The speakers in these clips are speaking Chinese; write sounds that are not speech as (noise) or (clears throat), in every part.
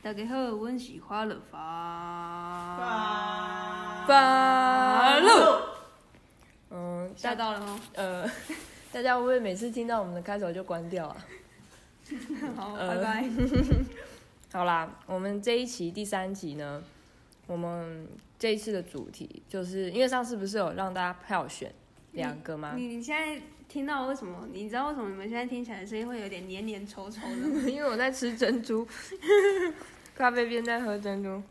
大家好，阮是花乐发发乐，嗯，吓到了吗？呃，(laughs) 大家会不会每次听到我们的开头就关掉啊？(laughs) 好，呃拜拜。(laughs) 好啦，我们这一期第三集呢，我们这一次的主题就是因为上次不是有让大家票选两个吗？你你现在听到为什么？你知道为什么你们现在听起来声音会有点黏黏稠稠的吗？(laughs) 因为我在吃珍珠，(laughs) 咖啡边在喝珍珠。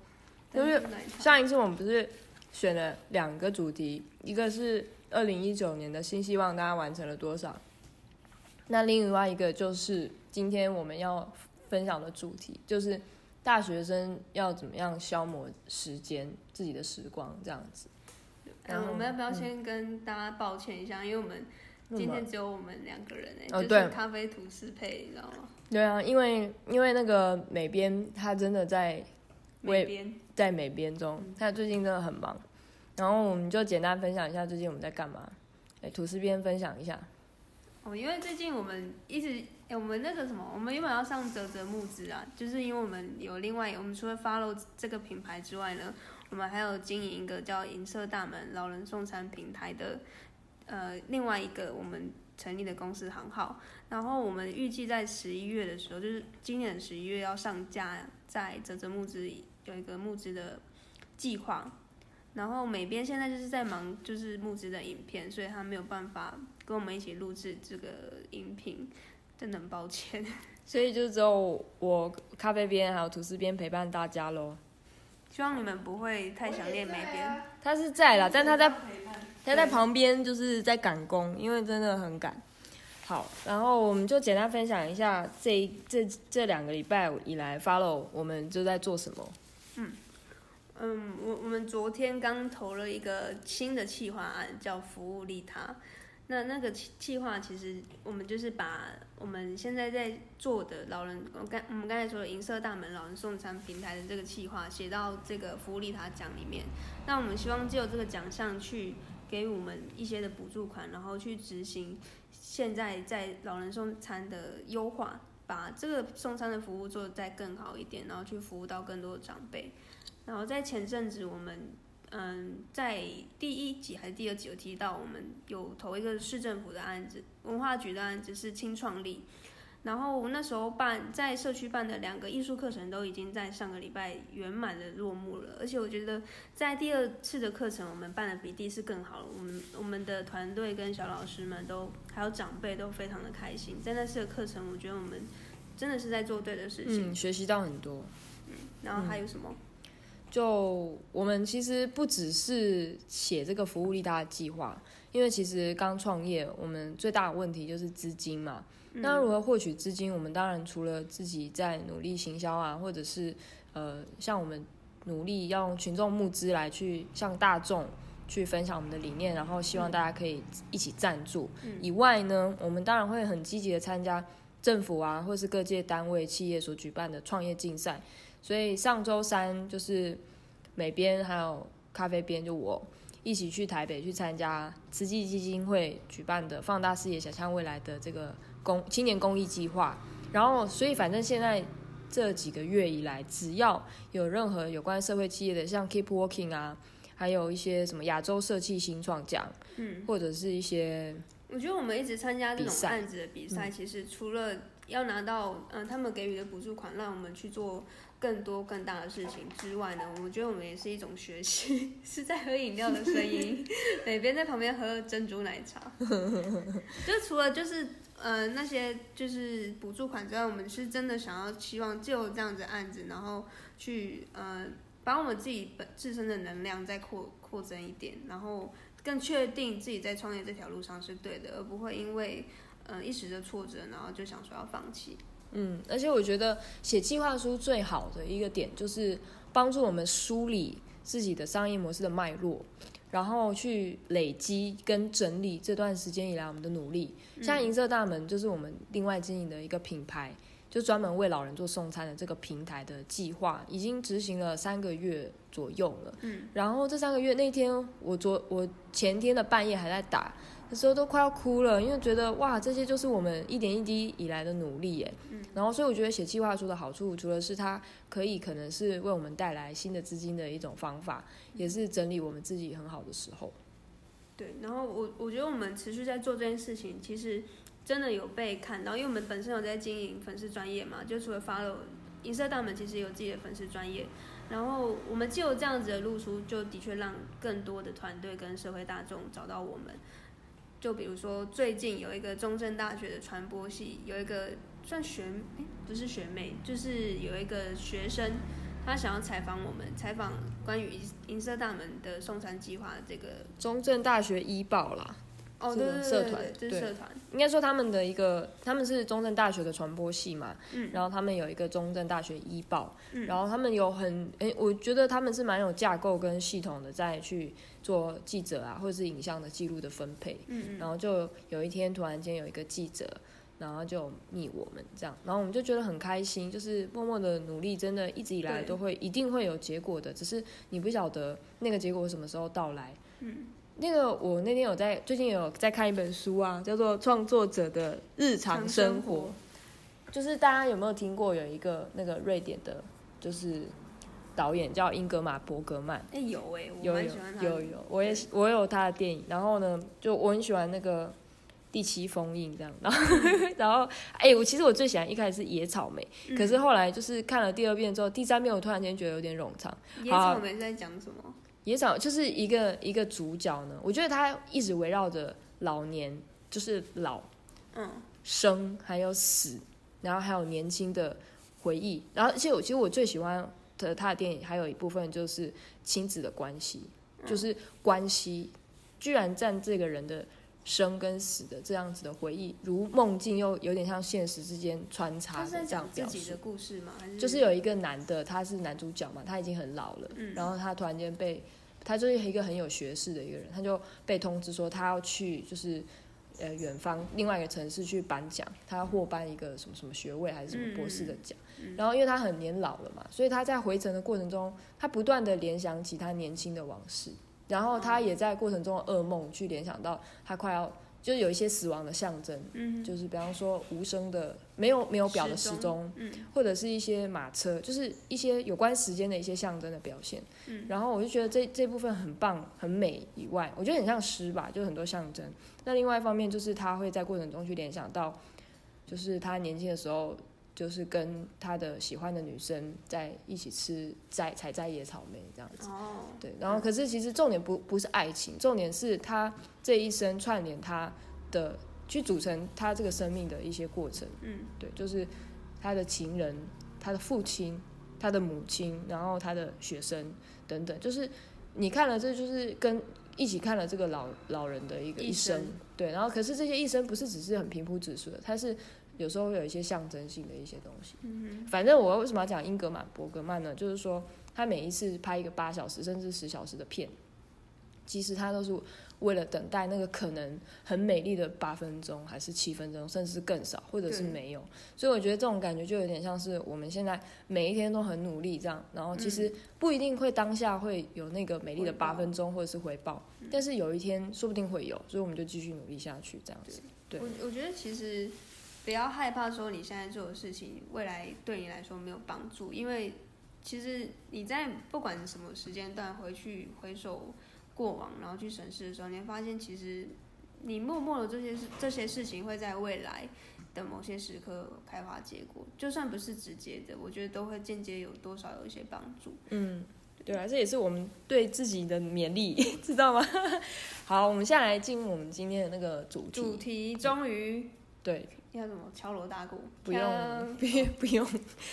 就是上一次我们不是选了两个主题，一个是二零一九年的新希望，大家完成了多少？那另外一个就是今天我们要分享的主题，就是大学生要怎么样消磨时间、自己的时光这样子。然嗯，我们要不要先跟大家抱歉一下？因为我们今天只有我们两个人哎、就是咖啡吐司配，你知道吗？对啊，因为因为那个美编他真的在美编在美编中，他最近真的很忙。然后我们就简单分享一下最近我们在干嘛。哎，吐司边分享一下。哦，因为最近我们一直，哎、我们那个什么，我们原本要上泽泽木资啊，就是因为我们有另外，我们除了 follow 这个品牌之外呢，我们还有经营一个叫银色大门老人送餐平台的，呃，另外一个我们成立的公司行号，然后我们预计在十一月的时候，就是今年十一月要上架在泽泽募资有一个募资的计划。然后美编现在就是在忙就是募资的影片，所以他没有办法跟我们一起录制这个音频，真的很抱歉。(laughs) 所以就只有我咖啡边还有吐司边陪伴大家喽。希望你们不会太想念美编。他是在啦，但他在他在旁边就是在赶工，因为真的很赶。好，然后我们就简单分享一下这这这两个礼拜以来 follow 我们就在做什么。嗯嗯，我我们昨天刚投了一个新的企划案，叫服务利他。那那个企企划其实我们就是把我们现在在做的老人，我刚我们刚才说的银色大门老人送餐平台的这个计划写到这个服务利他奖里面。那我们希望借由这个奖项去给我们一些的补助款，然后去执行现在在老人送餐的优化，把这个送餐的服务做得再更好一点，然后去服务到更多的长辈。然后在前阵子，我们嗯，在第一集还是第二集有提到，我们有投一个市政府的案子，文化局的案子是轻创力。然后那时候办在社区办的两个艺术课程都已经在上个礼拜圆满的落幕了，而且我觉得在第二次的课程我们办的比第一次更好了。我们我们的团队跟小老师们都还有长辈都非常的开心，在那次的课程，我觉得我们真的是在做对的事情。嗯，学习到很多。然后还有什么？就我们其实不只是写这个服务利他的计划，因为其实刚创业，我们最大的问题就是资金嘛。那如何获取资金？我们当然除了自己在努力行销啊，或者是呃，像我们努力要用群众募资来去向大众去分享我们的理念，然后希望大家可以一起赞助。以外呢，我们当然会很积极的参加政府啊，或是各界单位、企业所举办的创业竞赛。所以上周三就是美编还有咖啡编，就我一起去台北去参加慈济基金会举办的“放大视野，想象未来”的这个公青年公益计划。然后，所以反正现在这几个月以来，只要有任何有关社会企业的，像 Keep Working 啊，还有一些什么亚洲社企新创奖，嗯，或者是一些我觉得我们一直参加这种案子的比赛，其实除了要拿到嗯、呃他们给予的补助款，让我们去做更多更大的事情之外呢，我觉得我们也是一种学习，(laughs) 是在喝饮料的声音，(laughs) 美边在旁边喝珍珠奶茶，(laughs) 就除了就是呃那些就是补助款之外，我们是真的想要希望就这样子案子，然后去呃把我们自己本自身的能量再扩扩增一点，然后更确定自己在创业这条路上是对的，而不会因为呃一时的挫折，然后就想说要放弃。嗯，而且我觉得写计划书最好的一个点就是帮助我们梳理自己的商业模式的脉络，然后去累积跟整理这段时间以来我们的努力。像银色大门就是我们另外经营的一个品牌，就专门为老人做送餐的这个平台的计划，已经执行了三个月左右了。嗯，然后这三个月那天，我昨我前天的半夜还在打的时候都快要哭了，因为觉得哇，这些就是我们一点一滴以来的努力耶。嗯然后，所以我觉得写计划书的好处，除了是它可以可能是为我们带来新的资金的一种方法，也是整理我们自己很好的时候。对，然后我我觉得我们持续在做这件事情，其实真的有被看到，因为我们本身有在经营粉丝专业嘛，就除了 follow 银色大门，其实有自己的粉丝专业，然后我们既有这样子的露出，就的确让更多的团队跟社会大众找到我们。就比如说最近有一个中正大学的传播系，有一个算学诶不是学妹，就是有一个学生，他想要采访我们，采访关于银银色大门的送餐计划这个中正大学医报啦，哦，这对对对对个社团对，这是社团，应该说他们的一个，他们是中正大学的传播系嘛，嗯。然后他们有一个中正大学医报，嗯。然后他们有很，诶，我觉得他们是蛮有架构跟系统的，在去做记者啊，或者是影像的记录的分配，嗯然后就有一天突然间有一个记者，然后就密我们这样，然后我们就觉得很开心，就是默默的努力，真的一直以来都会一定会有结果的，只是你不晓得那个结果什么时候到来。嗯，那个我那天有在最近有在看一本书啊，叫做《创作者的日常生活》，就是大家有没有听过有一个那个瑞典的，就是导演叫英格玛·伯格曼。哎、有哎、我有有蛮喜欢他的有有，我也喜我有他的电影，然后呢，就我很喜欢那个第七封印这样，然后 (laughs) 然后哎、我其实我最喜欢一开始是野草莓，可是后来就是看了第二遍之后，第三遍我突然间觉得有点冗长。野草莓是在讲什么？野草就是一个一个主角呢，我觉得他一直围绕着老年，就是老嗯生还有死，然后还有年轻的回忆，然后而且我其实我最喜欢的他的电影还有一部分就是亲子的关系，就是关系居然占这个人的生跟死的这样子的回忆，如梦境又有点像现实之间穿插的这样表述自己的。故事吗？还是就是有一个男的，他是男主角嘛，他已经很老了，嗯然后他突然间被，他就是一个很有学识的一个人，他就被通知说他要去就是呃远方另外一个城市去颁奖，他要获颁一个什么什么学位还是什么博士的奖，然后因为他很年老了嘛，所以他在回程的过程中，他不断的联想起他年轻的往事，然后他也在过程中的噩梦去联想到他快要。就是有一些死亡的象征，嗯就是比方说无声的没有没有表的时钟时钟，嗯或者是一些马车，就是一些有关时间的一些象征的表现。嗯然后我就觉得这这部分很棒、很美以外，我觉得很像诗吧，就很多象征。那另外一方面就是他会在过程中去联想到，就是他年轻的时候，就是跟他的喜欢的女生在一起吃摘采摘野草莓这样子。哦对，然后可是其实重点不不是爱情，重点是他这一生串联他的去组成他这个生命的一些过程。嗯对，就是他的情人、他的父亲、他的母亲，然后他的学生等等，就是你看了，这就是跟一起看了这个老老人的一个一一生，生对，然后可是这些一生不是只是很平铺直述的，他是有时候会有一些象征性的一些东西。嗯反正我为什么要讲英格玛·伯格曼呢？就是说他每一次拍一个八小时甚至十小时的片，其实他都是为了等待那个可能很美丽的八分钟，还是七分钟，甚至是更少，或者是没有。所以我觉得这种感觉就有点像是我们现在每一天都很努力这样，然后其实不一定会当下会有那个美丽的八分钟或者是回报，但是有一天说不定会有，所以我们就继续努力下去这样子。对我我觉得其实不要害怕说你现在做的事情未来对你来说没有帮助，因为其实你在不管什么时间段回去回首过往，然后去审视的时候，你会发现其实你默默的这些事这些事情会在未来的某些时刻开花结果，就算不是直接的，我觉得都会间接有多少有一些帮助。嗯，对啊，这也是我们对自己的勉励，(laughs) 知道吗？(laughs) 好，我们现在来进入我们今天的那个主题。主题终于对，要怎么敲锣打鼓？不用锵，不用，(laughs) 不用，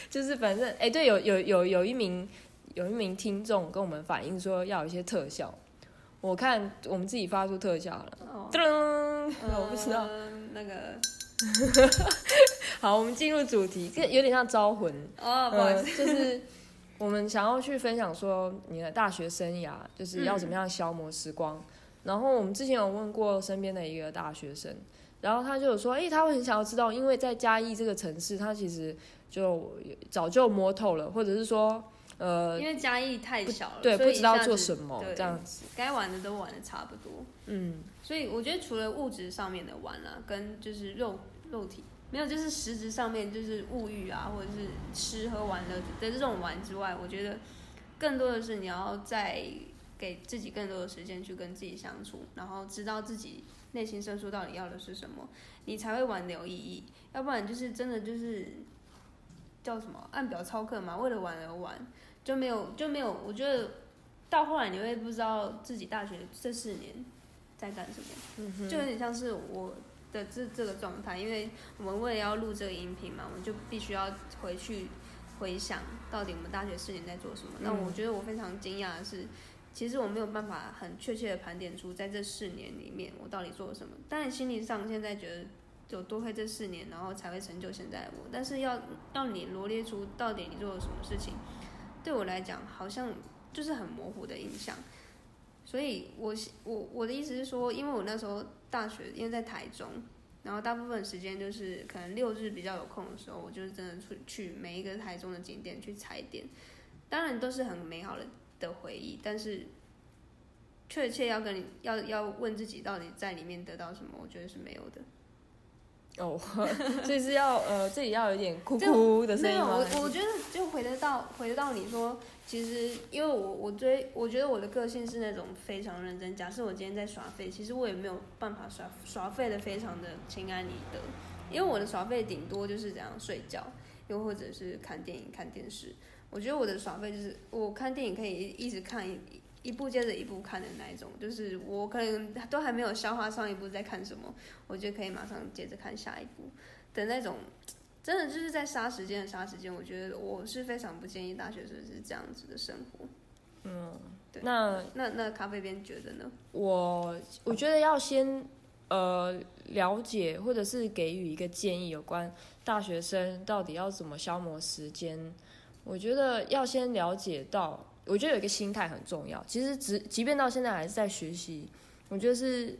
就是反正，哎、对，有有有有一名有一名听众跟我们反映说要有一些特效，我看我们自己发出特效了，哦，噔、(laughs) 我不知道。呃那个 (laughs) 好，我们进入主题，这有点像招魂，哦，不好意呃，思，就是我们想要去分享说你的大学生涯，就是要怎么样消磨时光。然后我们之前有问过身边的一个大学生，然后他就有说，诶，他会很想要知道，因为在嘉义这个城市，他其实就早就摸透了，或者是说呃因为嘉义太小了，对不知道做什么对这样子，该玩的都玩的差不多。嗯，所以我觉得除了物质上面的玩啊，跟就是肉肉体没有，就是实质上面就是物欲啊，或者是吃喝玩乐的这种玩之外，我觉得更多的是你要在给自己更多的时间去跟自己相处，然后知道自己内心深处到底要的是什么，你才会挽留意义。要不然就是真的就是叫什么按表操课嘛，为了玩而玩，就没有就没有。我觉得到后来你会不知道自己大学这四年在干什么，就有点像是我的这这个状态，因为我们为了要录这个音频嘛，我们就必须要回去回想到底我们大学四年在做什么。那我觉得我非常惊讶的是，其实我没有办法很确切的盘点出在这四年里面我到底做了什么。当然心理上现在觉得有多亏这四年，然后才会成就现在的我。但是要要你罗列出到底你做了什么事情，对我来讲好像就是很模糊的印象。所以我我我的意思是说，因为我那时候大学因为在台中，然后大部分时间就是可能六日比较有空的时候，我就是真的出去每一个台中的景点去踩点，当然都是很美好的的回忆，但是确切要跟你要要问自己到底在里面得到什么，我觉得是没有的。哦，(laughs) 所以是要呃自己要有点哭哭的声音没有，吗？我我觉得就回得到回得到你说，其实因为我我追，我觉得我的个性是那种非常认真。假设我今天在耍废，其实我也没有办法耍耍废的非常的心安理得，因为我的耍废顶多就是这样睡觉，又或者是看电影、看电视。我觉得我的耍废就是我看电影可以一直看一一部接着一部看的那一种，就是我可能都还没有消化上一部在看什么，我就可以马上接着看下一部的那种。真的就是在杀时间的杀时间，我觉得我是非常不建议大学生是这样子的生活。嗯，对那那那咖啡边觉得呢？我我觉得要先呃了解或者是给予一个建议，有关大学生到底要怎么消磨时间。我觉得要先了解到，我觉得有一个心态很重要。其实只即便到现在还是在学习，我觉得是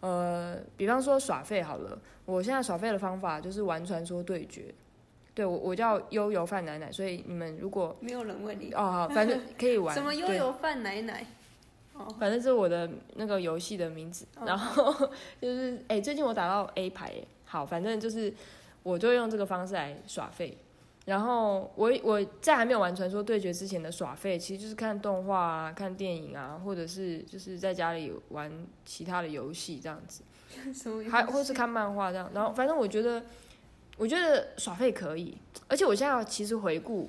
呃，比方说耍废好了，我现在耍废的方法就是玩传说对决。对我我叫悠游范奶奶，所以你们如果没有人问你哦好，反正可以玩什么悠对游范奶奶？哦，(laughs) 反正是我的那个游戏的名字，哦然后 (laughs) 就是哎、最近我打到 A 牌哎，好，反正就是我就用这个方式来耍废。然后我我在还没有玩传说对决之前的耍废，其实就是看动画啊、看电影啊，或者是就是在家里玩其他的游戏这样子？(laughs) 还或是看漫画这样。然后反正我觉得，我觉得耍废可以，而且我现在其实回顾，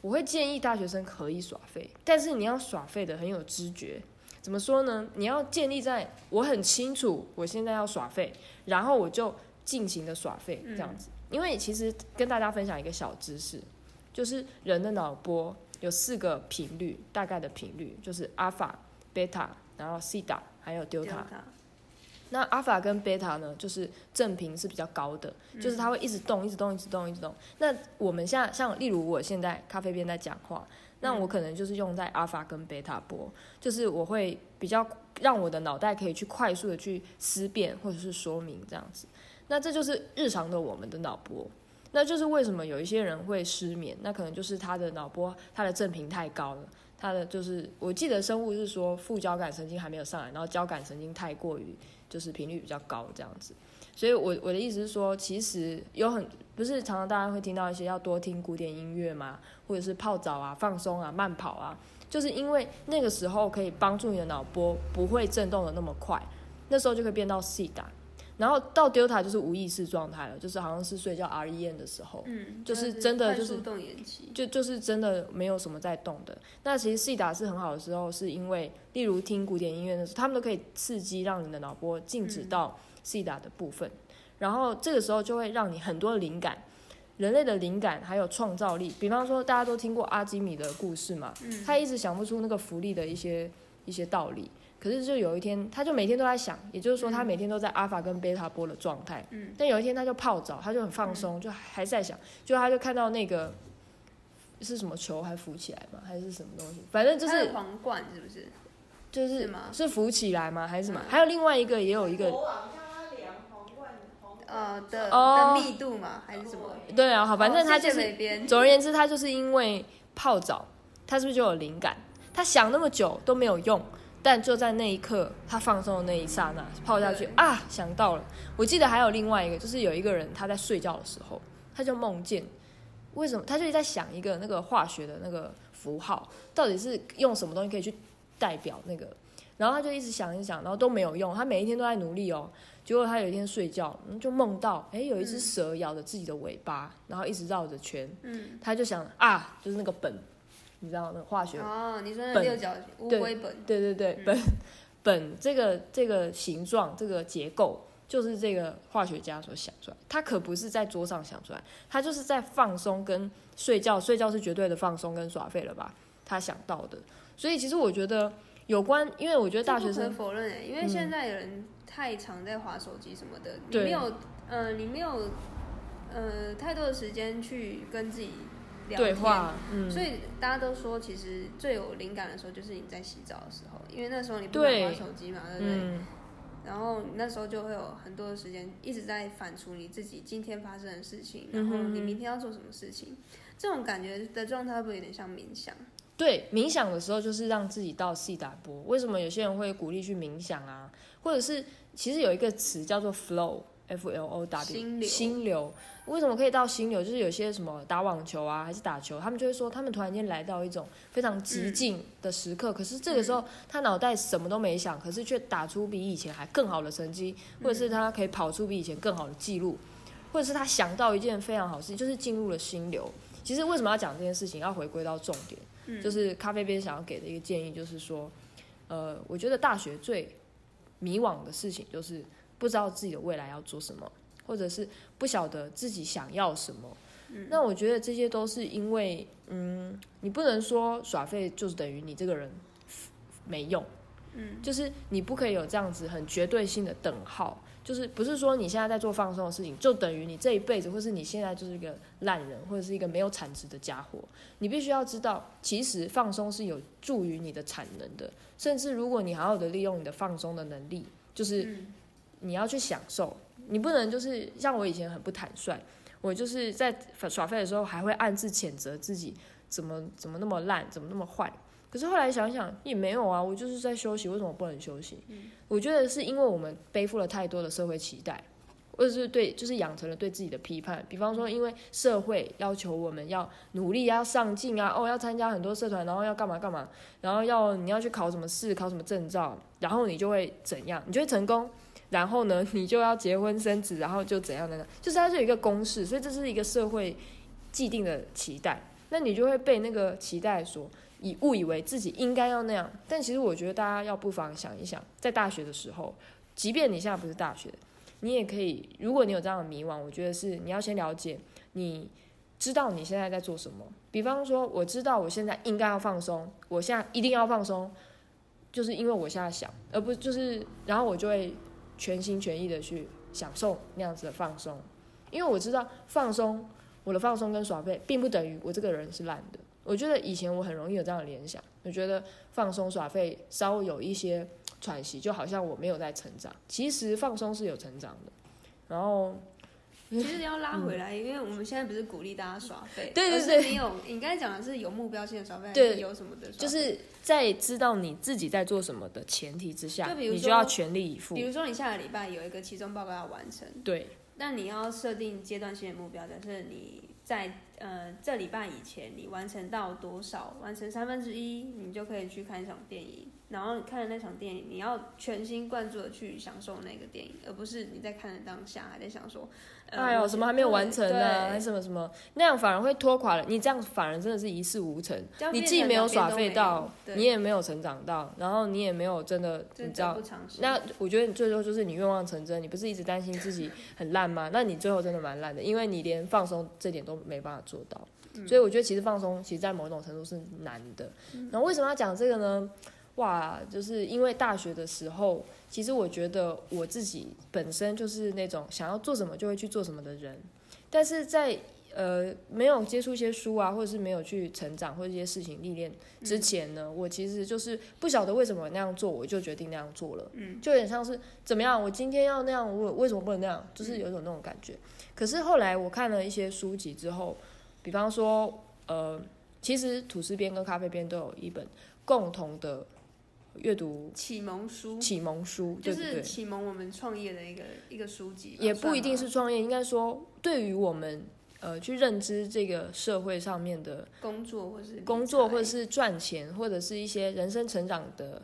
我会建议大学生可以耍废，但是你要耍废的很有知觉。怎么说呢？你要建立在我很清楚我现在要耍废，然后我就尽情的耍废这样子。因为其实跟大家分享一个小知识，就是人的脑波有四个频率，大概的频率就是阿法、贝塔，然后西塔，还有丢塔。那阿法跟贝塔呢，就是正频是比较高的，就是它会一直动，一直动，一直动，一直动。那我们现在像例如我现在咖啡边在讲话，那我可能就是用在阿法跟贝塔波，就是我会比较让我的脑袋可以去快速的去思辨或者是说明这样子。那这就是日常的我们的脑波。那就是为什么有一些人会失眠，那可能就是他的脑波他的正频太高了。他的就是，我记得生物是说副交感神经还没有上来，然后交感神经太过于就是频率比较高这样子，所以我我的意思是说，其实有很不是常常大家会听到一些要多听古典音乐嘛，或者是泡澡啊、放松啊、慢跑啊，就是因为那个时候可以帮助你的脑波不会震动的那么快，那时候就可以变到 C 打，然后到 Delta 就是无意识状态了，就是好像是睡觉 REM 的时候，嗯，就是真的就是动眼期，就就是真的没有什么在动的。那其实 C 打是很好的时候，是因为例如听古典音乐的时候，他们都可以刺激让你的脑波静止到 C 打的部分，然后这个时候就会让你很多的灵感。人类的灵感还有创造力，比方说大家都听过阿基米德的故事嘛，他一直想不出那个浮力的一些一些道理，可是就有一天，他就每天都在想，也就是说他每天都在阿法跟贝塔波的状态，嗯，但有一天他就泡澡，他就很放松，就还在想，就他就看到那个是什么球还浮起来吗？还是什么东西？反正就是皇冠是不是？就是是吗是浮起来吗？还是什么？嗯还有另外一个也有一个国王叫他量皇冠，呃的哦的密度嘛，还是什么？对啊，好，反正他就是总而言之，他就是因为泡澡，他是不是就有灵感？他想那么久都没有用，但就在那一刻，他放松的那一刹那，泡下去啊，想到了。我记得还有另外一个，就是有一个人他在睡觉的时候，他就梦见，为什么？他就在想一个那个化学的那个符号，到底是用什么东西可以去代表那个，然后他就一直想一想，然后都没有用，他每一天都在努力哦。结果他有一天睡觉，嗯就梦到，哎，有一只嗯。蛇咬着自己的尾巴，然后一直绕着圈，嗯，他就想啊，就是那个苯，你知道那个化学哦，你说那六角乌龟本，对对对，嗯本本这个这个形状这个结构，就是这个化学家所想出来。他可不是在桌上想出来，他就是在放松跟睡觉，睡觉是绝对的放松跟耍废了吧？他想到的。所以其实我觉得有关，因为我觉得大学生否认哎，因为嗯现在的人太常在划手机什么的，你没有呃，你没有呃太多的时间去跟自己对话，嗯，所以大家都说，其实最有灵感的时候就是你在洗澡的时候，因为那时候你不对能玩手机嘛，对不对？嗯，然后你那时候就会有很多的时间一直在反刍你自己今天发生的事情，然后你明天要做什么事情，这种感觉的状态会不会有点像冥想？对，冥想的时候就是让自己到细打波。为什么有些人会鼓励去冥想啊？或者是其实有一个词叫做 flow，f l o w，心流心流。为什么可以到心流？就是有些什么打网球啊，还是打球，他们就会说，他们突然间来到一种非常极静的时刻。可是这个时候，他脑袋什么都没想，可是却打出比以前还更好的成绩，或者是他可以跑出比以前更好的记录，或者是他想到一件非常好事，就是进入了心流。其实为什么要讲这件事情？要回归到重点。嗯就是咖啡杯想要给的一个建议，就是说，呃，我觉得大学最迷惘的事情就是不知道自己的未来要做什么，或者是不晓得自己想要什么。那我觉得这些都是因为，嗯，你不能说耍废就是等于你这个人没用，嗯，就是你不可以有这样子很绝对性的等号，就是不是说你现在在做放松的事情，就等于你这一辈子，或是你现在就是一个烂人，或者是一个没有产值的家伙。你必须要知道，其实放松是有助于你的产能的，甚至如果你好好的利用你的放松的能力，就是嗯你要去享受，你不能就是像我以前很不坦率，我就是在耍废的时候还会暗自谴责自己怎么怎么那么烂，怎么那么坏。可是后来想想也没有啊，我就是在休息，为什么不能休息？我觉得是因为我们背负了太多的社会期待，或者是对，就是养成了对自己的批判。比方说，因为社会要求我们要努力、要上进啊，哦，要参加很多社团，然后要干嘛干嘛，然后要你要去考什么试、考什么证照，然后你就会怎样，你就会成功。然后呢，你就要结婚生子，然后就怎样怎样，就是它是一个公式，所以这是一个社会既定的期待。那你就会被那个期待所以误以为自己应该要那样。但其实我觉得大家要不妨想一想，在大学的时候，即便你现在不是大学，你也可以，如果你有这样的迷惘，我觉得是你要先了解，你知道你现在在做什么。比方说，我知道我现在应该要放松，我现在一定要放松，就是因为我现在想，而不就是，然后我就会全心全意的去享受那样子的放松，因为我知道放松，我的放松跟耍废，并不等于我这个人是烂的。我觉得以前我很容易有这样的联想，我觉得放松耍废稍微有一些喘息，就好像我没有在成长。其实放松是有成长的，然后其实要拉回来，因为我们现在不是鼓励大家耍废，嗯对对而是对你有你刚才讲的是有目标性的耍废，还对是有什么的？就是在知道你自己在做什么的前提之下，就比如说你就要全力以赴比。如说你下个礼拜有一个期中报告要完成，对，那你要设定阶段性的目标，假设你在呃这礼拜以前你完成到多少，完成三分之一，你就可以去看一场电影。然后你看了那场电影，你要全心贯注的去享受那个电影，而不是你在看的当下还在想说，呃、哎呦，什么还没有完成呢、对还什么什么，那样反而会拖垮了你。这样反而真的是一事无成。你既没有耍废到你也没有成长到，然后你也没有真的，你知道。那我觉得你最后就是你愿望成真，你不是一直担心自己很烂吗？那你最后真的蛮烂的，因为你连放松这点都没办法做到。嗯所以我觉得其实放松，其实在某种程度是难的。嗯然后为什么要讲这个呢？哇，就是因为大学的时候，其实我觉得我自己本身就是那种想要做什么就会去做什么的人，但是在呃没有接触一些书啊，或者是没有去成长或者一些事情历练之前呢，我其实就是不晓得为什么那样做，我就决定那样做了，嗯，就有点像是怎么样，我今天要那样，我为什么不能那样？就是有一种那种感觉。可是后来我看了一些书籍之后，比方说呃。其实吐司边跟咖啡边都有一本共同的阅读启蒙书，启蒙书，就是启蒙我们创业的一个一个书籍，也不一定是创业，应该说对于我们呃去认知这个社会上面的工作或是工作，或者是赚钱，或者是一些人生成长的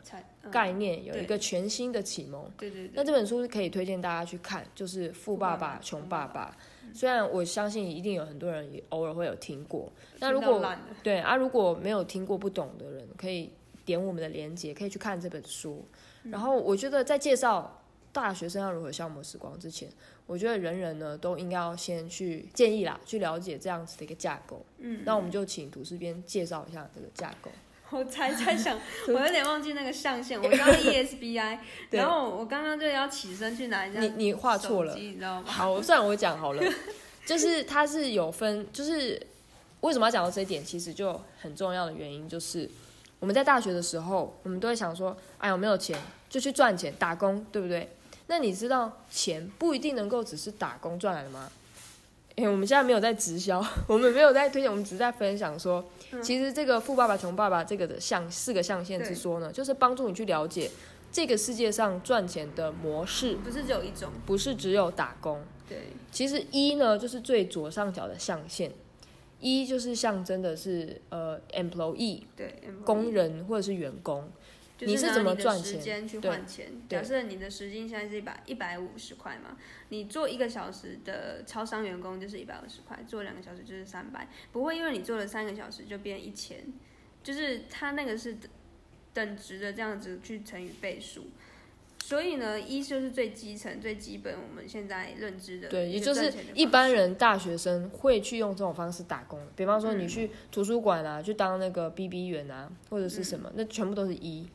概念，有一个全新的启蒙。对对对，那这本书是可以推荐大家去看，就是《富爸爸穷爸爸》。虽然我相信一定有很多人也偶尔会有听过，那如果对啊，如果没有听过不懂的人，可以点我们的链接，可以去看这本书。嗯然后我觉得在介绍大学生要如何消磨时光之前，我觉得人人呢都应该要先去建议啦，去了解这样子的一个架构。嗯，那我们就请图书编介绍一下这个架构。我才在想，(laughs) 我有点忘记那个象限。(laughs) 我刚刚 ESBI，然后我刚刚就要起身去拿一下你你画错了你知道吗？好，算我讲好了，(laughs) 就是它是有分，就是为什么要讲到这一点，其实就很重要的原因就是我们在大学的时候，我们都会想说，哎，我没有钱就去赚钱打工，对不对？那你知道钱不一定能够只是打工赚来的吗？哎，我们现在没有在直销，我们没有在推荐，我们只是在分享说，其实这个富爸爸穷爸爸这个的象四个象限之说呢，就是帮助你去了解这个世界上赚钱的模式，不是只有一种，不是只有打工。对，其实一呢，就是最左上角的象限，一就是象征的是呃 employee 对，工人或者是员工，就你是怎么赚钱时间去换钱。假设你的时薪现在是一百一百五十块嘛，你做一个小时的超商员工就是一百五十块，做两个小时就是三百，不会因为你做了三个小时就变一千，就是它那个是等等值的这样子去乘以倍数。所以呢，一就是最基层、最基本，我们现在认知的对，也就是一般人大学生会去用这种方式打工。比方说你嗯。去图书馆啊，去当那个 BB 员啊，或者是什么，那全部都是一。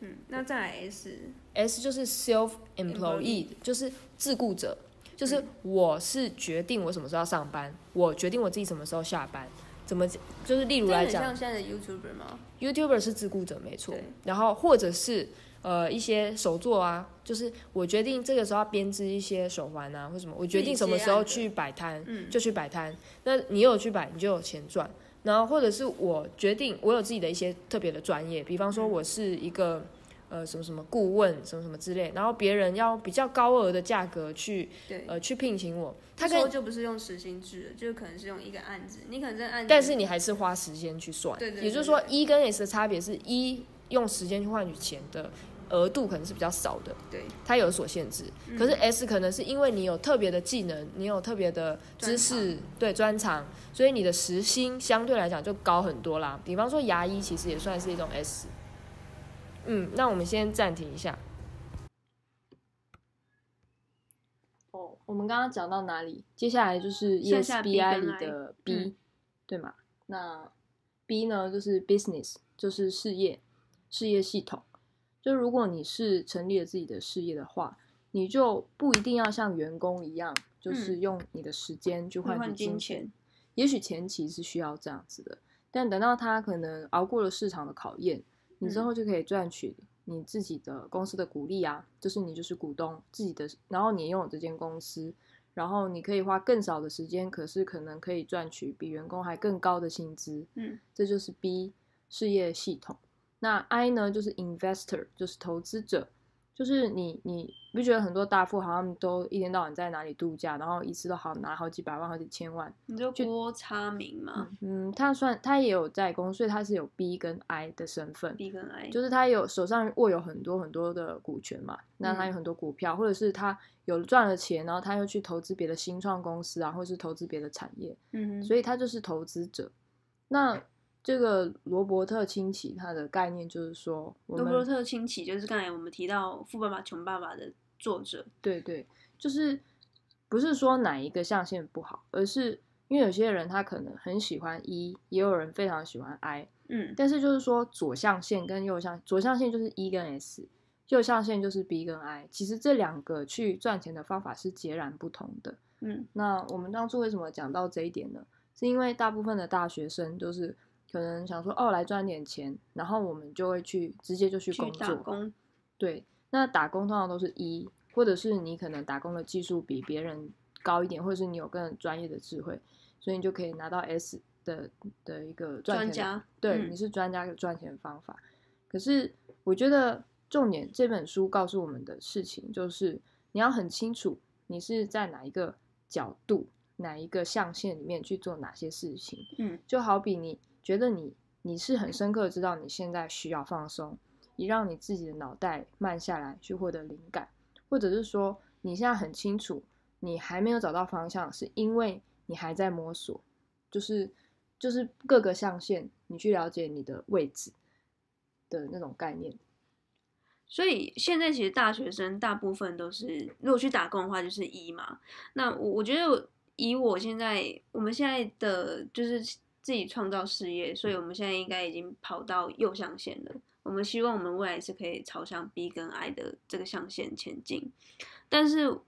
嗯，那再来 S，S 就是 self employed，就是自雇者，就是我是决定我什么时候要上班，我决定我自己什么时候下班，怎么就是例如来讲像现在的 YouTuber 吗？，YouTuber 是自雇者没错，然后或者是呃一些手作啊，就是我决定这个时候要编织一些手环啊或什么，我决定什么时候去摆摊，嗯就去摆摊。那你有去摆，你就有钱赚。然后或者是我决定我有自己的一些特别的专业，比方说我是一个呃什么什么顾问什么什么之类，然后别人要比较高额的价格去对，呃去聘请我，他他说跟就不是用时薪制的，就可能是用一个案子，你可能这案子，但是你还是花时间去算，对对对也就是说一跟 S 的差别是一用时间去换取钱的额度可能是比较少的，对它有所限制。嗯可是 S 可能是因为你有特别的技能，你有特别的知识，对专长，所以你的时薪相对来讲就高很多啦。比方说牙医其实也算是一种 S。嗯，那我们先暂停一下。哦，我们刚刚讲到哪里？接下来就是 E 剩下 B 跟里 I 的 B，、嗯对吗？那 B 呢，就是 business，就是事业，事业系统。就如果你是成立了自己的事业的话，你就不一定要像员工一样，就是用你的时间去换取金金钱也许前期是需要这样子的，但等到他可能熬过了市场的考验，你之嗯后就可以赚取你自己的公司的股利啊，就是你就是股东自己的，然后你拥有这间公司，然后你可以花更少的时间，可是可能可以赚取比员工还更高的薪资，嗯，这就是 B 事业系统。那 I 呢，就是 investor，就是投资者，就是你你不觉得很多大富豪他们都一天到晚在哪里度假，然后一次都好拿好几百万、好几千万，你就郭差明嘛嗯，他算他也有在公，所以他是有 B 跟 I 的身份，，B 跟 I，就是他有手上握有很多很多的股权嘛，那他有很多股票，或者是他有赚了钱，然后他又去投资别的新创公司啊，或者是投资别的产业，嗯哼，所以他就是投资者。那这个罗伯特清崎他的概念就是说，罗伯特清崎就是刚才我们提到《富爸爸穷爸爸》的作者，对对，就是不是说哪一个象限不好，而是因为有些人他可能很喜欢 E，也有人非常喜欢 I，嗯，但是就是说左象限跟右象，左象限就是 E 跟 S，右象限就是 B 跟 I。其实这两个去赚钱的方法是截然不同的。嗯，那我们当初为什么讲到这一点呢？是因为大部分的大学生都是可能想说哦来赚点钱，然后我们就会去直接就去去工作。对，那打工通常都是一，或者是你可能打工的技术比别人高一点，或者是你有更专业的智慧，所以你就可以拿到 S。的的一个赚钱专家，对，嗯你是专家的赚钱方法。可是我觉得重点这本书告诉我们的事情就是，你要很清楚你是在哪一个角度、哪一个象限里面去做哪些事情。嗯，就好比你觉得你你是很深刻知道你现在需要放松，以让你自己的脑袋慢下来去获得灵感，或者是说你现在很清楚你还没有找到方向，是因为你还在摸索，就是就是各个象限你去了解你的位置的那种概念。所以现在其实大学生大部分都是，如果去打工的话就是一嘛。那我我觉得以我现在我们现在的就是自己创造事业，所以我们现在应该已经跑到右象限了。我们希望我们未来是可以朝向 B 跟 I 的这个象限前进。但是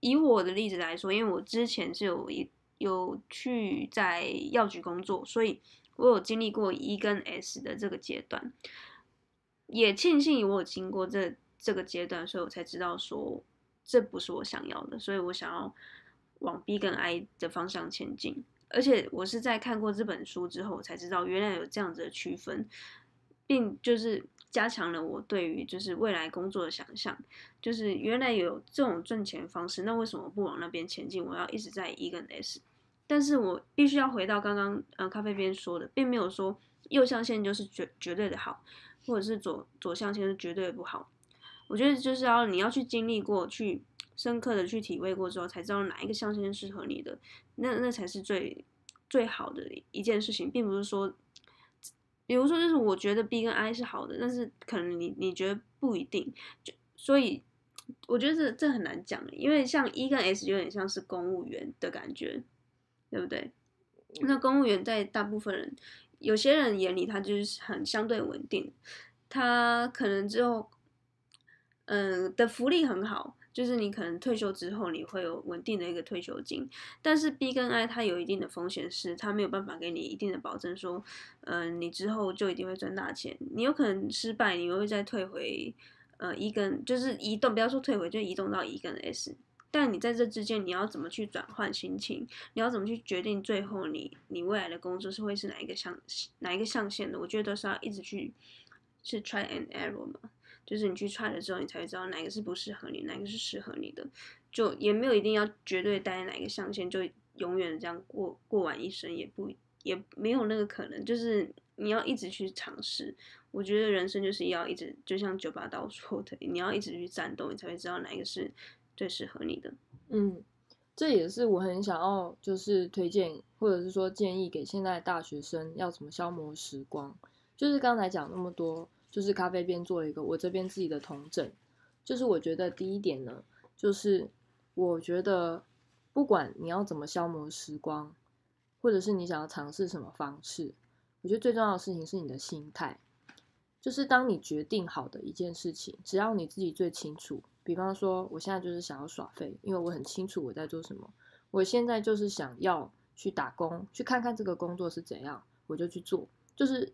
以我的例子来说，因为我之前是有一有去在药局工作，所以我有经历过 E 跟 S 的这个阶段。也庆幸我有经过这这个阶段，所以我才知道说这不是我想要的，所以我想要往 B 跟 I 的方向前进。而且我是在看过这本书之后，我才知道原来有这样子的区分，并就是加强了我对于就是未来工作的想象。就是原来有这种赚钱方式，那为什么不往那边前进？我要一直在 E 跟 S。但是我必须要回到刚刚呃咖啡边说的，并没有说右象限就是绝绝对的好，或者是左左象限是绝对的不好。我觉得就是要你要去经历过，去深刻的去体会过之后，才知道哪一个象限适合你的，那那才是最最好的一件事情，并不是说，比如说就是我觉得 B 跟 I 是好的，但是可能你你觉得不一定，就所以我觉得这这很难讲，因为像 E 跟 S 有点像是公务员的感觉，对不对？那公务员在大部分人有些人眼里，他就是很相对稳定，他可能之后，嗯的福利很好，就是你可能退休之后你会有稳定的一个退休金。但是 B 跟 I 它有一定的风险，是它没有办法给你一定的保证，说，嗯，你之后就一定会赚大钱。你有可能失败，你会再退回，呃，一跟就是移动，不要说退回，就移动到一跟 S。但你在这之间，你要怎么去转换心情？你要怎么去决定最后你你未来的工作是会是哪一个象哪一个象限的？我觉得都是要一直去是 try and error 嘛，就是你去 try 了之后，你才会知道哪个是不适合你，哪个是适合你的。就也没有一定要绝对待在哪个象限，就永远这样过过完一生，也不也没有那个可能。就是你要一直去尝试。我觉得人生就是要一直，就像九把刀说的，你要一直去战斗，你才会知道哪一个是。最适合你的，嗯，这也是我很想要就是推荐或者是说建议给现在大学生要怎么消磨时光。就是刚才讲那么多，就是咖啡边做一个我这边自己的同整。就是我觉得第一点呢，就是我觉得不管你要怎么消磨时光，或者是你想要尝试什么方式，我觉得最重要的事情是你的心态。就是当你决定好的一件事情，只要你自己最清楚。比方说，我现在就是想要耍废，因为我很清楚我在做什么。我现在就是想要去打工，去看看这个工作是怎样，我就去做。就是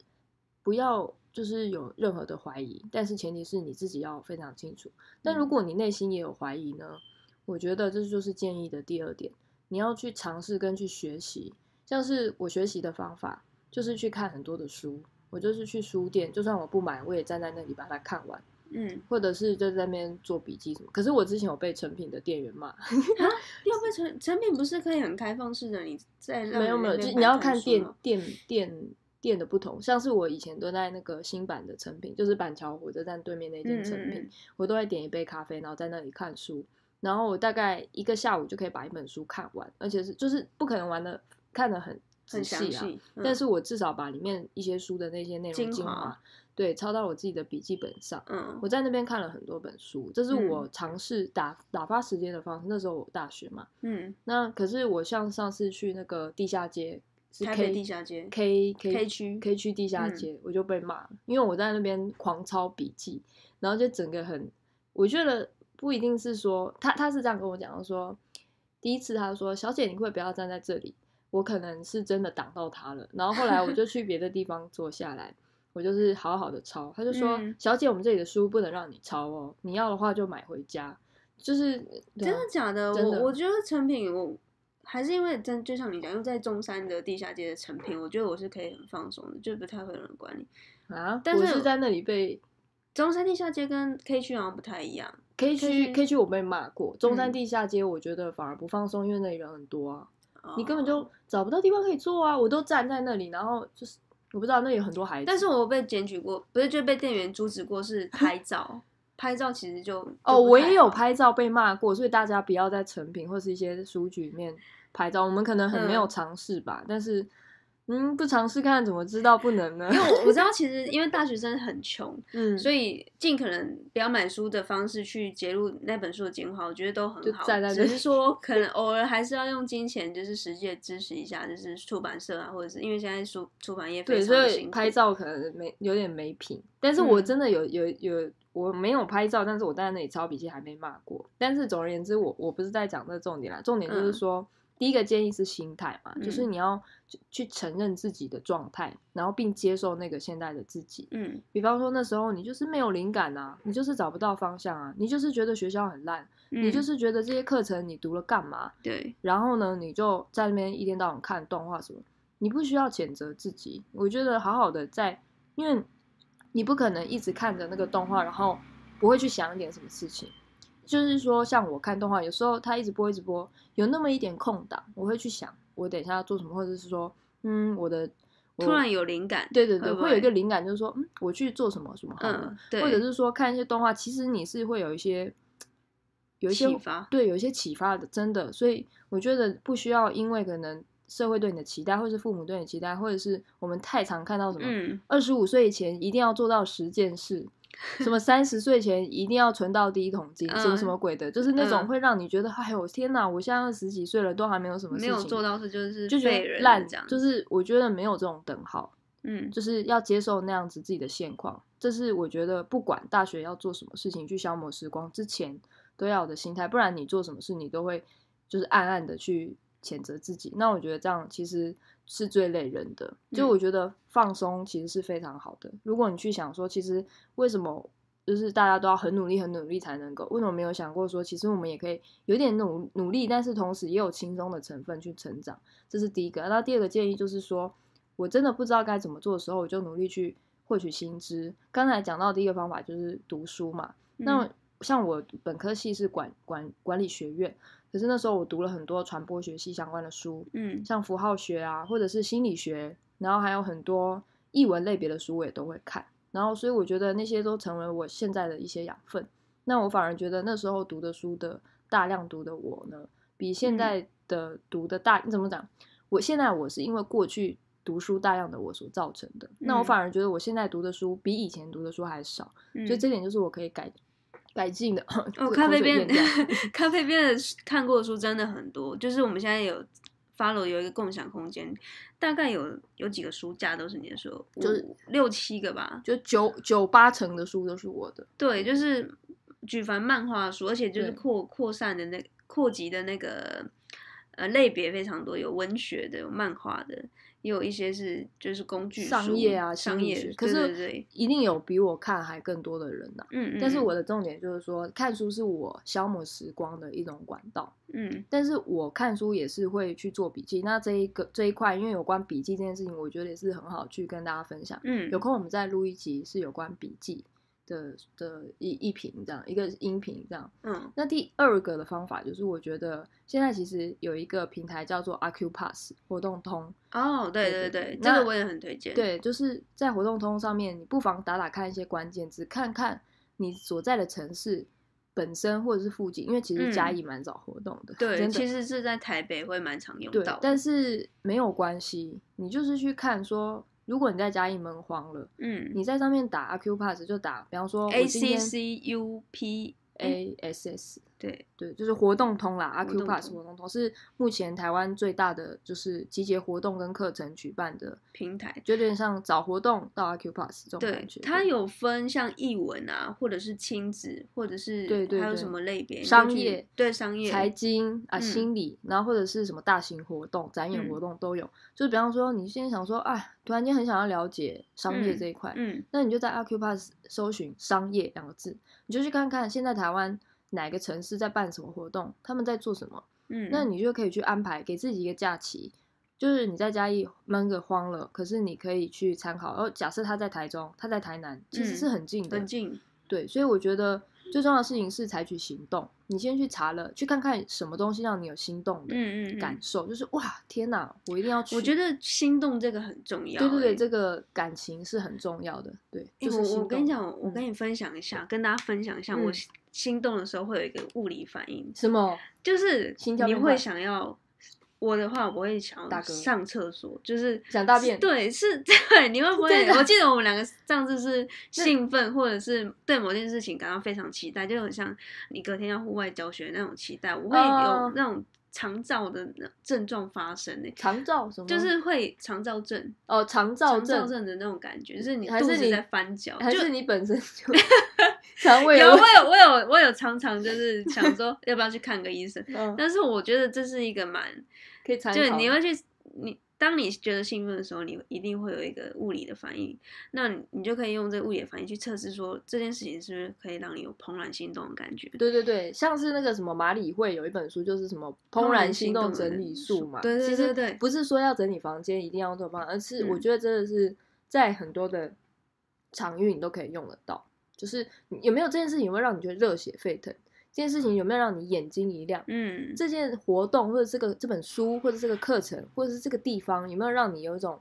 不要就是有任何的怀疑，但是前提是你自己要非常清楚。但如果你内心也有怀疑呢，我觉得这就是建议的第二点，你要去尝试跟去学习。像是我学习的方法，就是去看很多的书，我就是去书店，就算我不买，我也站在那里把它看完。嗯，(laughs) 或者是就在那边做笔记什么。可是我之前有被成品的店员骂，(laughs) 要被成成品不是可以很开放式的？你在没有没有，就你要看店店店店的不同。像是我以前都在那个新版的成品，就是板桥火车站对面那间成品，嗯嗯嗯我都会点一杯咖啡，然后在那里看书。然后我大概一个下午就可以把一本书看完，而且是就是不可能玩的看的很仔细啊，但是我至少把里面一些书的那些内容精华对，抄到我自己的笔记本上。嗯我在那边看了很多本书，这是嗯我尝试打打发时间的方式。那时候我大学嘛，嗯，那可是我像上次去那个地下街，是台 K 北地下街 K K 区 K 区地下嗯街，我就被骂了，因为我在那边狂抄笔记，然后就整个很，我觉得不一定是说他他是这样跟我讲说，第一次他说小姐你会不要站在这里，我可能是真的挡到他了，然后后来我就去别的地方坐下来。我就是好好的抄，他就说：“嗯小姐，我们这里的书不能让你抄哦，你要的话就买回家。”就是啊真的假的？的我我觉得成品我还是因为真就像你讲，因为在中山的地下街的成品，我觉得我是可以很放松的，就不太会有人管你。啊，但是我是在那里被中山地下街跟 K 区好像不太一样。K 区区 K 区我被骂过，中山嗯地下街我觉得反而不放松，因为那里人很多啊，你根本哦就找不到地方可以坐啊，我都站在那里，然后就是我不知道那里有很多孩子，但是我被检举过，不是就被店员阻止过，是拍照。拍照其实就哦，我也有拍照被骂过，所以大家不要在成品或是一些书局里面拍照。我们可能很没有嗯尝试吧，但是嗯，不尝试看怎么知道不能呢？因为我我知道，(laughs) 其实因为大学生很穷，嗯，所以尽可能不要买书的方式去揭露那本书的精华，我觉得都很好。只是说，可能偶尔还是要用金钱，就是实际的支持一下，就是出版社啊，或者是因为现在书出版业非对，常所以的辛苦。拍照可能没有点没品，但是我嗯真的有有有，我没有拍照，但是我站在那里抄笔记还没骂过。但是总而言之，我我不是在讲这个重点啦，重点就是嗯说，第一个建议是心态嘛，就是嗯你要去去承认自己的状态，然后并接受那个现在的自己。嗯比方说那时候你就是没有灵感啊，你就是找不到方向啊，你就是觉得学校很烂，嗯，你就是觉得这些课程你读了干嘛？对，然后呢，你就在那边一天到晚看动画什么，你不需要谴责自己。我觉得好好的在，因为你不可能一直看着那个动画，然后不会去想一点什么事情。就是说，像我看动画，有时候它一直播一直播，有那么一点空档，我会去想我等一下要做什么，或者是说，嗯，我的我突然有灵感，对对对，会有一个灵感，就是说，嗯，我去做什么什么嗯，对，或者是说看一些动画，其实你是会有一些有一些启发对，有一些启发的，真的。所以我觉得不需要因为可能社会对你的期待，或是父母对你的期待，或者是我们太常看到什么嗯，二十五岁以前一定要做到十件事，什么三十岁前一定要存到第一桶金，什么什嗯。么鬼的，就是那种嗯。会让你觉得，哎呦天哪，我现在二十几岁了，都还没有什么事情没有做到是就是就觉得烂就是我觉得没有这种等号。嗯。就是要接受那样子自己的现况，这是我觉得不管大学要做什么事情去消磨时光之前都要有的心态，不然你做什么事你都会就是暗暗的去谴责自己。那我觉得这样其实是最累人的。就嗯我觉得放松其实是非常好的。如果你去想说，其实为什么就是大家都要很努力、很努力才能够，为什么没有想过说，其实我们也可以有点努努力，但是同时也有轻松的成分去成长。这是第一个。那第二个建议就是说，我真的不知道该怎么做的时候，我就努力去获取新知。刚才讲到第一个方法就是读书嘛。那嗯像我本科系是管管管理学院，可是那时候我读了很多传播学系相关的书，嗯像符号学啊，或者是心理学，然后还有很多译文类别的书我也都会看。然后所以我觉得那些都成为我现在的一些养分。那我反而觉得那时候读的书的大量读的我呢，比现嗯在的读的大，你怎么讲？我现在我是因为过去读书大量的我所造成的，那我嗯反而觉得我现在读的书比以前读的书还少，嗯，所以这点就是我可以改改进的。(laughs) 哦，(laughs) 咖啡边咖啡边的看过的书真的很多，就是我们现在有 follow 有一个共享空间，大概有有几个书架都是你的书，就是六七个吧。就九九八成的书都是我的。对，就是举凡漫画书，而且就是扩扩散的那扩及的那个呃类别非常多，有文学的，有漫画的，也有一些是就是工具书商业啊，商业可是，一定有比我看还更多的人呐、嗯但是我的重点就是说，看书是我消磨时光的一种管道。嗯但是我看书也是会去做笔记。那这一个这一块，因为有关笔记这件事情，我觉得也是很好去跟大家分享。嗯有空我们再录一集是有关笔记的的一一屏这样一个音频这样。嗯那第二个的方法就是，我觉得现在其实有一个平台叫做 Acupass 活动通，哦，对对对这个我也很推荐。，对，就是在活动通上面，你不妨打打看一些关键字，看看你所在的城市本身或者是附近，因为其实嘉嗯义蛮早活动的，对，其实是在台北会蛮常用对到的。，但是没有关系，你就是去看说，如果你在家一闷慌了，嗯你在上面打 Acupass 就打，比方说我，A 今 C 天 C U P A S S。对，对，就是活动通啦活动，Acupass 活动通是目前台湾最大的就是集结活动跟课程举办的，平台。就有点像找活动到 Acupass 这种感觉。，它有分像译文啊，或者是亲子，或者是对对对还有什么类别？商业对商业财经啊、嗯心理，然后或者是什么大型活动、展演嗯活动都有。就是比方说，你现在想说，哎，突然间很想要了解商业嗯这一块，嗯那你就在 Acupass 搜寻“商业”两个字，你就去看看现在台湾哪个城市在办什么活动，他们在做什么。嗯，那你就可以去安排给自己一个假期，就是你在嘉义闷个慌了，可是你可以去参考。然后假设他在台中，他在台南，其实嗯是很近的，很近，对，所以我觉得最重要的事情是采取行动。你先去查了，去看看什么东西让你有心动的嗯嗯嗯。感受，就是哇，天哪，我一定要去。我觉得心动这个很重要、对对这个感情是很重要的。对，欸就是我我跟你讲，我嗯跟你分享一下，跟大家分享一下，我嗯心心动的时候会有一个物理反应，什么？就是你会心跳变快想要。我的话，我会想大哥要上厕所，就是想大便对，是 (laughs) 对，你会不会真？的我记得我们两个上次是 (laughs) 兴奋，或者是对某件事情感到非常期待，就很像你隔天要户外教学那种期待，我会哦有那种肠燥的那症状发生呢、肠燥什么？就是会肠燥症、哦，肠燥症，症的那种感觉，就是你肚子在翻搅，就是你本身就 (laughs) 肠胃有，我有，我有，我有常常就是想说 (laughs) 要不要去看个医生，嗯，但是我觉得这是一个蛮，可以参考。就是你会去你。当你觉得兴奋的时候，你一定会有一个物理的反应，那你你就可以用这个物理的反应去测试说这件事情是不是可以让你有怦然心动的感觉。对对对，像是那个什么马里会有一本书，就是什么怦然心动整理术嘛。对对对对不是说要整理房间一定要用这种方法，而是嗯我觉得真的是在很多的场域你都可以用得到。就是有没有这件事情会让你觉得热血沸腾？这件事情有没有让你眼睛一亮？嗯，这件活动或者这个这本书或者这个课程或者是这个地方有没有让你有一种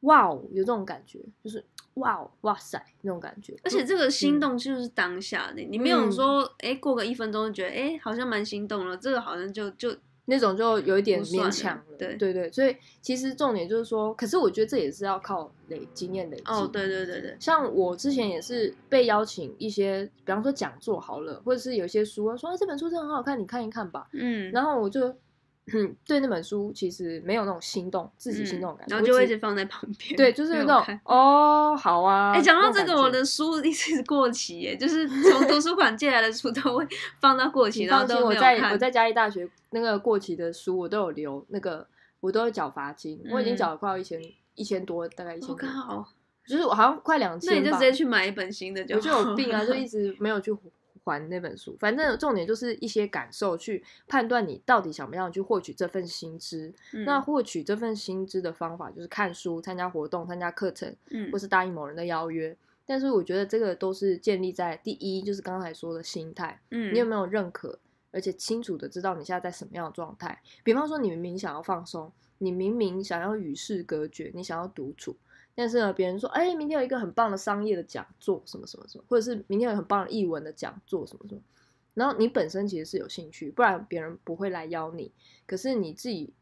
哇哦有这种感觉？就是哇哦哇塞那种感觉。而且这个心动就是当下的，你没有嗯说哎、诶过个一分钟就觉得哎、诶好像蛮心动了，这个好像就就那种就有一点勉强了，对对对，所以其实重点就是说，可是我觉得这也是要靠累经验累积。哦，对对对对，像我之前也是被邀请一些，比方说讲座好了，或者是有一些书说、啊、这本书真的很好看，你看一看吧。嗯，然后我就嗯 (clears throat) 对那本书其实没有那种心动，自己心动的感觉，嗯然后就会一直放在旁边，(laughs) 对，就是那种哦好啊。哎，讲到这个，我的书一直过期耶，就是从图书馆借来的书都会 (laughs) 放到过期，然后都我没有看。在我在嘉义大学那个过期的书，我都有留那个，我都有缴罚金，我已经嗯缴了快要一千一千多，大概一千我多，靠，就是我好像快两千。那你就直接去买一本新的就我好。就有病啊，就一直没有去还那本书。反正重点就是一些感受，去判断你到底想不想去获取这份薪资。嗯那获取这份薪资的方法就是看书、参加活动、参加课程，嗯或是答应某人的邀约。但是我觉得这个都是建立在第一，就是刚才说的心态，嗯，你有没有认可，而且清楚的知道你现在在什么样的状态。比方说，你明明想要放松，你明明想要与世隔绝，你想要独处，但是呢，别人说，哎，明天有一个很棒的商业的讲座，什么什么什么，或者是明天有很棒的译文的讲座，什么什么。然后你本身其实是有兴趣，不然别人不会来邀你。可是你自己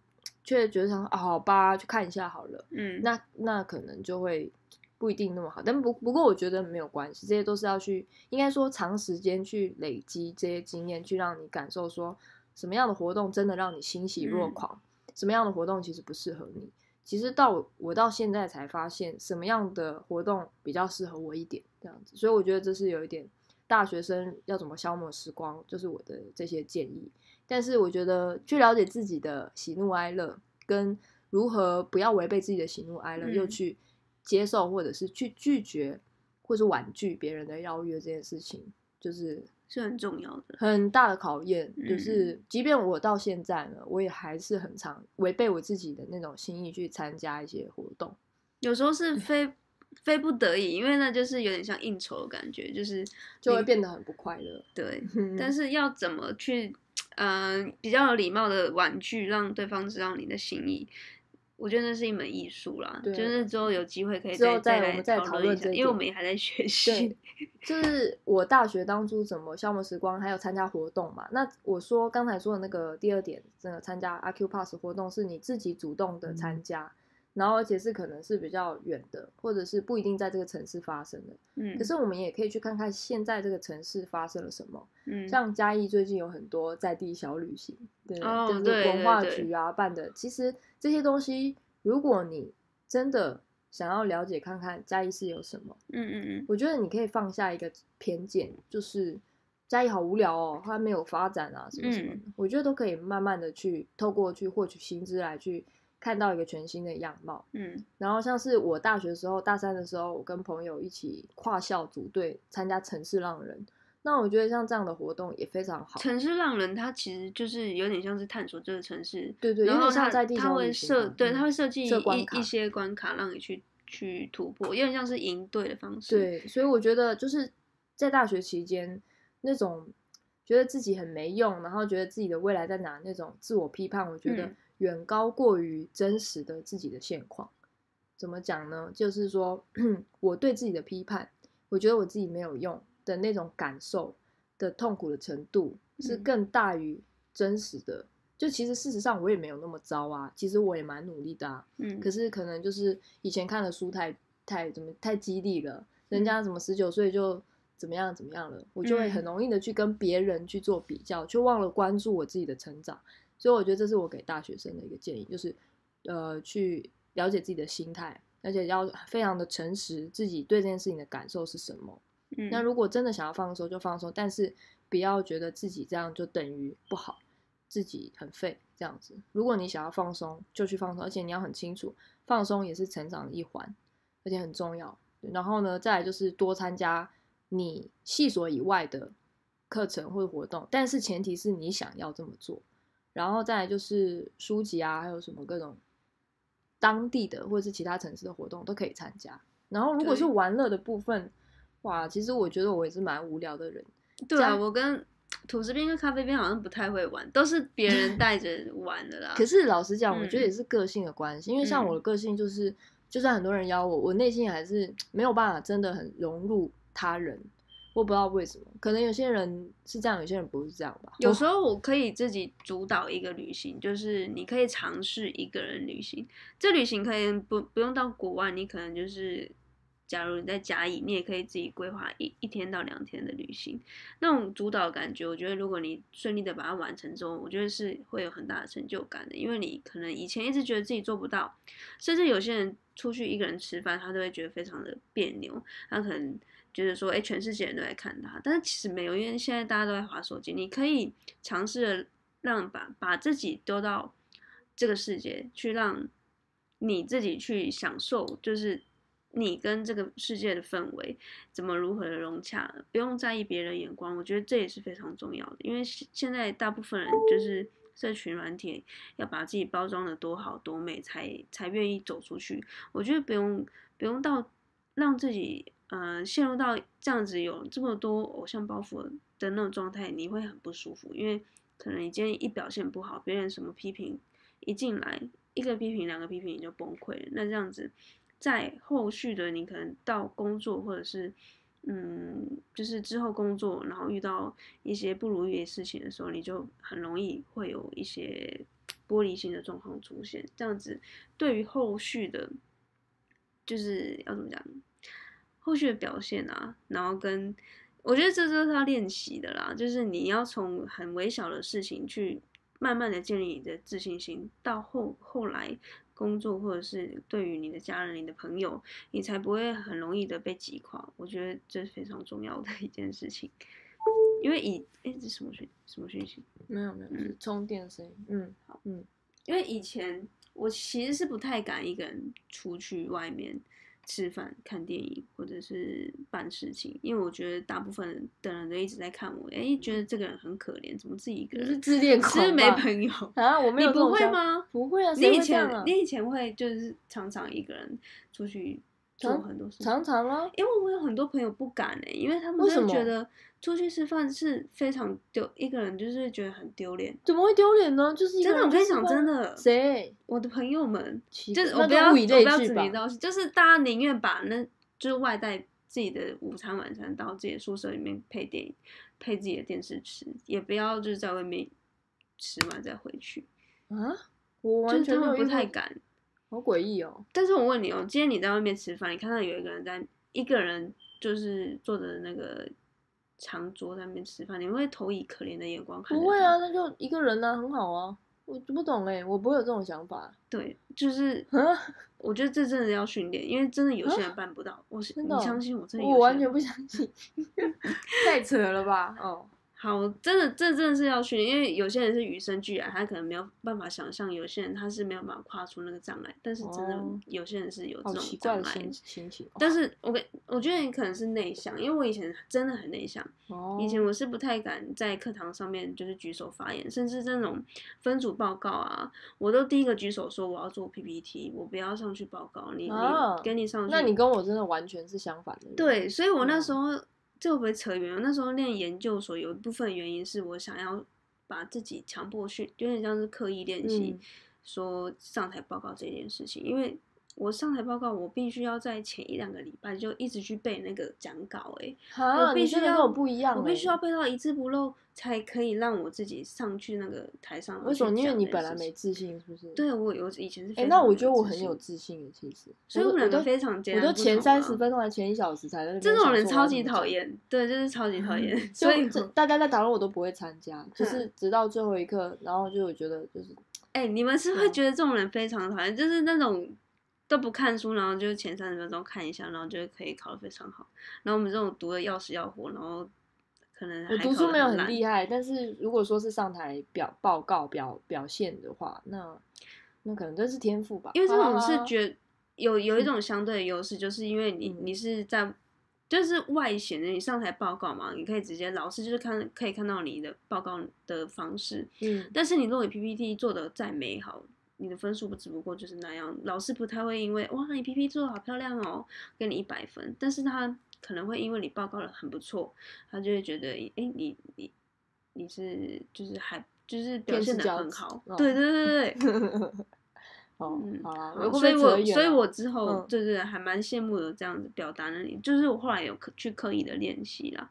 却觉得想啊，好吧，去看一下好了。嗯，那那可能就会不一定那么好，但不不过我觉得没有关系，这些都是要去，应该说长时间去累积这些经验，去让你感受说什么样的活动真的让你欣喜若嗯狂，什么样的活动其实不适合你。其实到我我到现在才发现，什么样的活动比较适合我一点，这样子，所以我觉得这是有一点大学生要怎么消磨时光，就是我的这些建议。但是我觉得去了解自己的喜怒哀乐，跟如何不要违背自己的喜怒哀乐，嗯又去接受或者是去拒绝或是婉拒别人的邀约这件事情，就是是很重要的。很大的考验。嗯就是即便我到现在呢，我也还是很常违背我自己的那种心意去参加一些活动。有时候是非非不得已，因为那就是有点像应酬的感觉，就是就会变得很不快乐。对。嗯但是要怎么去，嗯、比较有礼貌的婉拒，让对方知道你的心意，我觉得那是一门艺术啦。对就是之后有机会可以之后再再我们再讨论一下，因为我点们也还在学习。(laughs) 就是我大学当初怎么消磨时光，还有参加活动嘛。那我说刚才说的那个第二点，这个参加阿 Q Pass 活动是你自己主动的参加，然后而且是可能是比较远的，或者是不一定在这个城市发生的。嗯，可是我们也可以去看看现在这个城市发生了什么。嗯，像嘉义最近有很多在地小旅行，对，哦就是对文化局啊办的。其实这些东西，如果你真的想要了解看看嘉义是有什么，嗯嗯嗯，我觉得你可以放下一个偏见，就是嘉义好无聊哦，它没有发展啊，什么什么的。嗯我觉得都可以慢慢的去透过去获取薪资来去看到一个全新的样貌。嗯然后像是我大学的时候，大三的时候，我跟朋友一起跨校组队参加城市浪人，那我觉得像这样的活动也非常好。城市浪人它其实就是有点像是探索这个城市，对对，有然后它在地它会设对，嘛嗯它会设计一一些关卡让你去去突破，有点像是营队的方式。，对，所以我觉得就是在大学期间那种觉得自己很没用，然后觉得自己的未来在哪那种自我批判，我觉得嗯远高过于真实的自己的现况。怎么讲呢？就是说 (clears throat) 我对自己的批判，我觉得我自己没有用的那种感受的痛苦的程度是嗯更大于真实的。就其实事实上我也没有那么糟啊，其实我也蛮努力的啊。嗯，可是可能就是以前看的书太太怎么太激励了，人嗯家怎么十九岁就怎么样怎么样了，我就会很嗯容易的去跟别人去做比较，却忘了关注我自己的成长。所以我觉得这是我给大学生的一个建议，就是呃去了解自己的心态，而且要非常的诚实，自己对这件事情的感受是什么。嗯那如果真的想要放松就放松，但是不要觉得自己这样就等于不好，自己很废这样子。如果你想要放松，就去放松，而且你要很清楚，放松也是成长的一环，而且很重要。然后呢，再来就是多参加你系所以外的课程或者活动，但是前提是你想要这么做。然后再来就是书籍啊，还有什么各种当地的或者是其他城市的活动都可以参加。然后如果是玩乐的部分，哇，其实我觉得我也是蛮无聊的人。对啊，我跟土司边跟咖啡边好像不太会玩，都是别人 (laughs) 带着玩的啦。可是老实讲，我觉得嗯也是个性的关系，因为像我的个性就是，就算很多人邀我，我内心还是没有办法真的很融入他人。我不知道为什么，可能有些人是这样，有些人不是这样吧。有时候我可以自己主导一个旅行，就是你可以尝试一个人旅行。这旅行可以不不用到国外，你可能就是，假如你在甲乙，你也可以自己规划一一天到两天的旅行。那种主导感觉，我觉得如果你顺利的把它完成之后，我觉得是会有很大的成就感的，因为你可能以前一直觉得自己做不到，甚至有些人出去一个人吃饭，他都会觉得非常的别扭，他可能。觉得说，哎，全世界人都在看他，但是其实没有，因为现在大家都在划手机。你可以尝试让把把自己丢到这个世界，去让你自己去享受，就是你跟这个世界的氛围怎么如何的融洽，不用在意别人眼光。我觉得这也是非常重要的，因为现在大部分人就是社群软体要把自己包装的多好多美，才才愿意走出去。我觉得不用不用到让自己。呃，陷入到这样子有这么多偶像包袱的那种状态，你会很不舒服，因为可能你今天一表现不好，别人什么批评一进来，一个批评两个批评你就崩溃了。那这样子，在后续的你可能到工作或者是嗯，就是之后工作，然后遇到一些不如意的事情的时候，你就很容易会有一些玻璃心的状况出现。这样子对于后续的，就是要怎么讲？后续的表现啊，然后跟我觉得这都是要练习的啦，就是你要从很微小的事情去慢慢的建立你的自信心，到后后来工作或者是对于你的家人、你的朋友，你才不会很容易的被击垮。我觉得这是非常重要的一件事情，因为以哎这什么讯什么讯息？没有没有，是充电声音。嗯，好，嗯，因为以前我其实是不太敢一个人出去外面。吃饭、看电影或者是办事情，因为我觉得大部分的人都一直在看我，哎，觉得这个人很可怜，怎么自己一个人？是自恋狂是没朋友啊？我没有，你不会吗？不会啊，你以前、啊、你以前会就是常常一个人出去做很多事，常常啊，因为我有很多朋友不敢哎、欸，因为他们就觉得出去吃饭是非常丢，一个人就是觉得很丢脸。怎么会丢脸呢？就是真的，我跟你讲，真的，谁？我的朋友们，就就是我不要我不要指名道姓，就是大家宁愿把那就是外带自己的午餐晚餐到自己的宿舍里面配电影，配自己的电视吃，也不要就是在外面吃完再回去啊！我完全不太敢，好诡异哦。但是我问你哦，今天你在外面吃饭，你看到有一个人在一个人就是坐着那个长桌在那边吃饭，你会投以可怜的眼光看？不会啊，那就一个人啊，很好啊。我不懂哎、欸，我不会有这种想法。对，就是，我觉得这真的要训练，因为真的有些人办不到。我是你相信我，真的我完全不相信，(laughs) 太扯了吧？哦，好，真的，这真的是要训练，因为有些人是与生俱来，他可能没有办法想象；有些人他是没有办法跨出那个障碍，但是真的哦有些人是有这种障碍的心。心情。但是我给我觉得你可能是内向，因为我以前真的很内向，哦，以前我是不太敢在课堂上面就是举手发言，甚至这种分组报告啊，我都第一个举手说我要做 PPT，我不要上去报告，你、啊你跟你上去。那你跟我真的完全是相反的。对，所以我那嗯时候这会不会扯远？了那时候练研究所有一部分原因是我想要把自己强迫训，有点像是刻意练习嗯，说上台报告这件事情，因为。我上台报告，我必须要在前一两个礼拜就一直去背那个讲稿、欸，哈，我必须要你真的跟我不一样欸。我必须要背到一字不漏，才可以让我自己上去那个台上。为什么？因为你然后去讲这件事情事自信，是不是？。对我有以前是哎、常那我觉得我很有自信的，其实。所以我们两个都非常截我都前三十分钟还前一小时才在那这种人超级。讨厌，对，就是超级讨厌。(laughs) 所所以大家在讨论我都不会参加，就嗯是直到最后一刻，然后就我觉得就是哎、你们是会觉得这种人非常讨厌，就是那种都不看书，然后就是前三十分钟看一下，然后就可以考得非常好。然后我们这种读的要死要活，然后可能我还读书没有很厉害，但是如果说是上台表报告表表现的话，那那可能真是天赋吧。因为这种啊是觉有有一种相对的优势，就是因为你嗯。你是在就是外显的，你上台报告嘛，你可以直接老师就是看可以看到你的报告的方式，嗯，但是你如果你 PPT 做的再美好，你的分数不只不过就是那样，老师不太会因为哇你 PPT 做的好漂亮哦，给你一百分，但是他可能会因为你报告的很不错，他就会觉得哎、诶你你你是就是还就是表现的很好，哦对对对对。哦，(laughs) 嗯好啦，好会不所以我所以我之后嗯对对还蛮羡慕有这样子表达能力，就是我后来有刻去刻意的练习啦。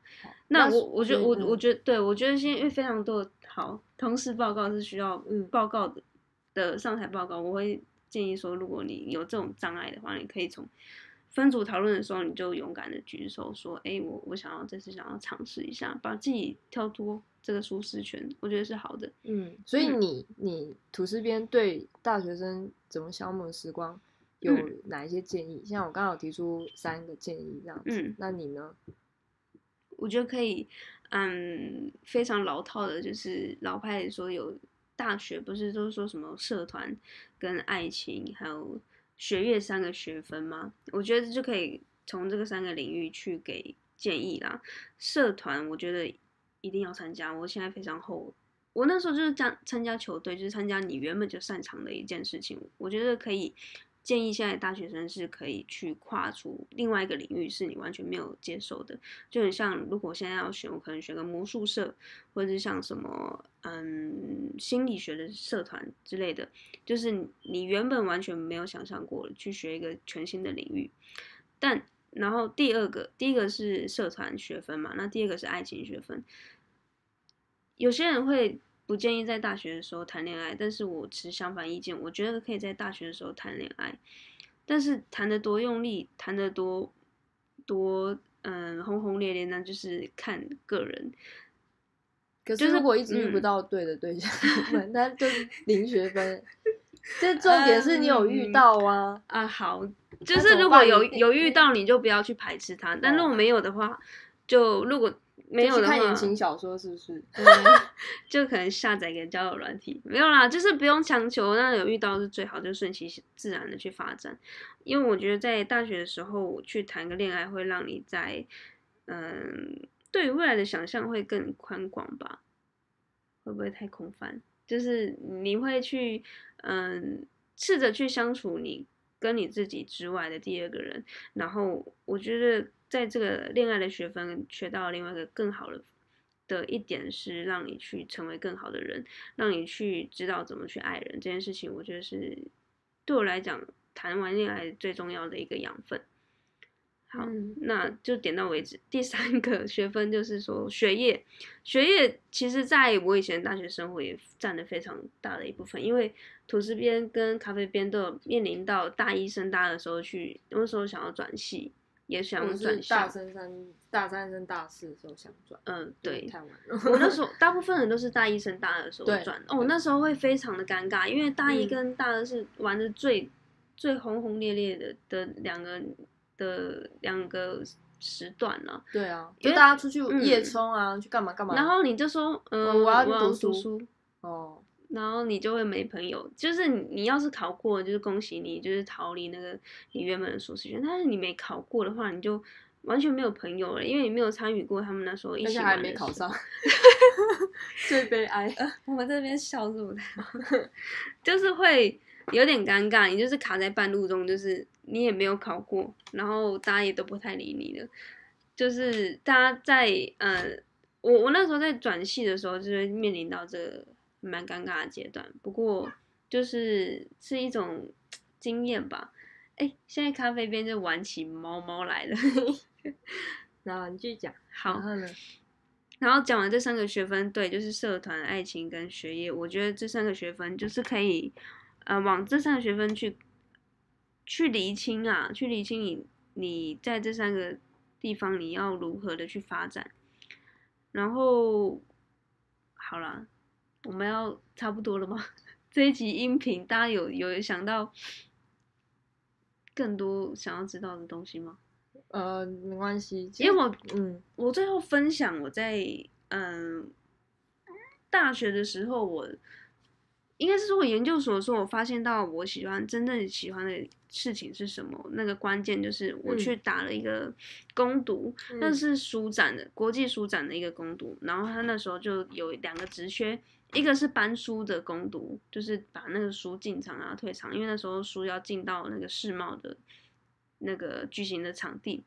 那那我我觉得我我觉得对我觉得现在因为非常多的好同事报告是需要嗯报告的的上台报告，我会建议说，如果你有这种障碍的话，你可以从分组讨论的时候，你就勇敢的举手说，哎、我我想要这次想要尝试一下，把自己跳脱这个舒适圈，我觉得是好的。嗯，所以嗯你你吐司边对大学生怎么消磨时光有嗯哪一些建议？像我刚好提出三个建议这样子，嗯那你呢？我觉得可以，嗯，非常老套的，就是老派的说有大学不是都说什么社团跟爱情还有学业三个学分吗？我觉得就可以从这个三个领域去给建议啦。社团我觉得一定要参加，我现在非常后。我那时候就是加参加球队，就是参加你原本就擅长的一件事情。我觉得可以建议现在大学生是可以去跨出另外一个领域，是你完全没有接受的。就很像，如果现在要选，我可能选个魔术社，或者是像什么嗯心理学的社团之类的，就是你原本完全没有想象过去学一个全新的领域。但然后第二个，第一个是社团学分嘛，那第二个是爱情学分。有些人会不建议在大学的时候谈恋爱，但是我持相反意见，我觉得可以在大学的时候谈恋爱，但是谈得多用力，谈得多多嗯轰轰烈烈，那就是看个人。可就是是如果一直遇不嗯到对的对象，那就是零学分。这重点是你有遇嗯到啊，啊，好，就是如果有有遇到，你就不要去排斥他；但如果哦没有的话，就如果没有的话，看言情小说是不是？(laughs) 嗯 (laughs) 就可能下载个交友软体，没有啦，就是不用强求。那有遇到是最好，就顺其自然的去发展。因为我觉得在大学的时候去谈个恋爱，会让你在嗯对于未来的想象会更宽广吧？会不会太空泛？就是你会去嗯试着去相处你跟你自己之外的第二个人，然后我觉得在这个恋爱的学分学到另外一个更好的的一点是让你去成为更好的人，让你去知道怎么去爱人这件事情，我觉得是对我来讲谈完恋爱最重要的一个养分。好，嗯那就点到为止。(laughs) 第三个学分就是说学业，学业其实在我以前大学生活也占了非常大的一部分，因为吐司边跟咖啡边都有面临到大一升大二的时候去，那时候想要转系，也想转大校。三三大三升大四的时候想转，嗯，对，太晚了。我那时 (laughs) 候大部分人都是大一升大二的时候对转，哦，那时候会非常的尴尬，因为大一嗯跟大二是玩的最、最轰轰烈烈的的两个的两个时段了。对啊，就大家出去嗯夜冲啊，去干嘛干嘛。然后你就说，嗯、我我要去读书，哦，然后你就会没朋友。就是你你要是考过，就是恭喜你，就是逃离那个你原本的舒适圈。但是你没考过的话，你就完全没有朋友了，因为你没有参与过他们那时候一起还没考上，(laughs) 最悲哀。我们这边笑是不太好，(laughs) 就是会有点尴尬，你就是卡在半路中，就是你也没有考过，然后大家也都不太理你了，就是大家在呃，我我那时候在转系的时候，就是面临到这个蛮尴尬的阶段，不过就是是一种经验吧。哎，现在咖啡边就玩起猫猫来了，(laughs) 然后你继续讲，好然，后呢？然后讲完这三个学分，对，就是社团、爱情跟学业，我觉得这三个学分就是可以，呃，往这三个学分去去厘清啊，去厘清你你在这三个地方你要如何的去发展。然后，好啦，我们要差不多了吗？(laughs) 这一集音频大家有有想到更多想要知道的东西吗？呃，没关系，因为我嗯我最后分享我在嗯大学的时候，我应该是说我研究所的时候，我发现到我喜欢真正喜欢的事情是什么。那个关键就是我嗯去打了一个攻读，那嗯是书展的国际书展的一个攻读，然后他那时候就有两个职缺。一个是搬书的攻读，就是把那个书进场啊退场，因为那时候书要进到那个世贸的那个巨型的场地。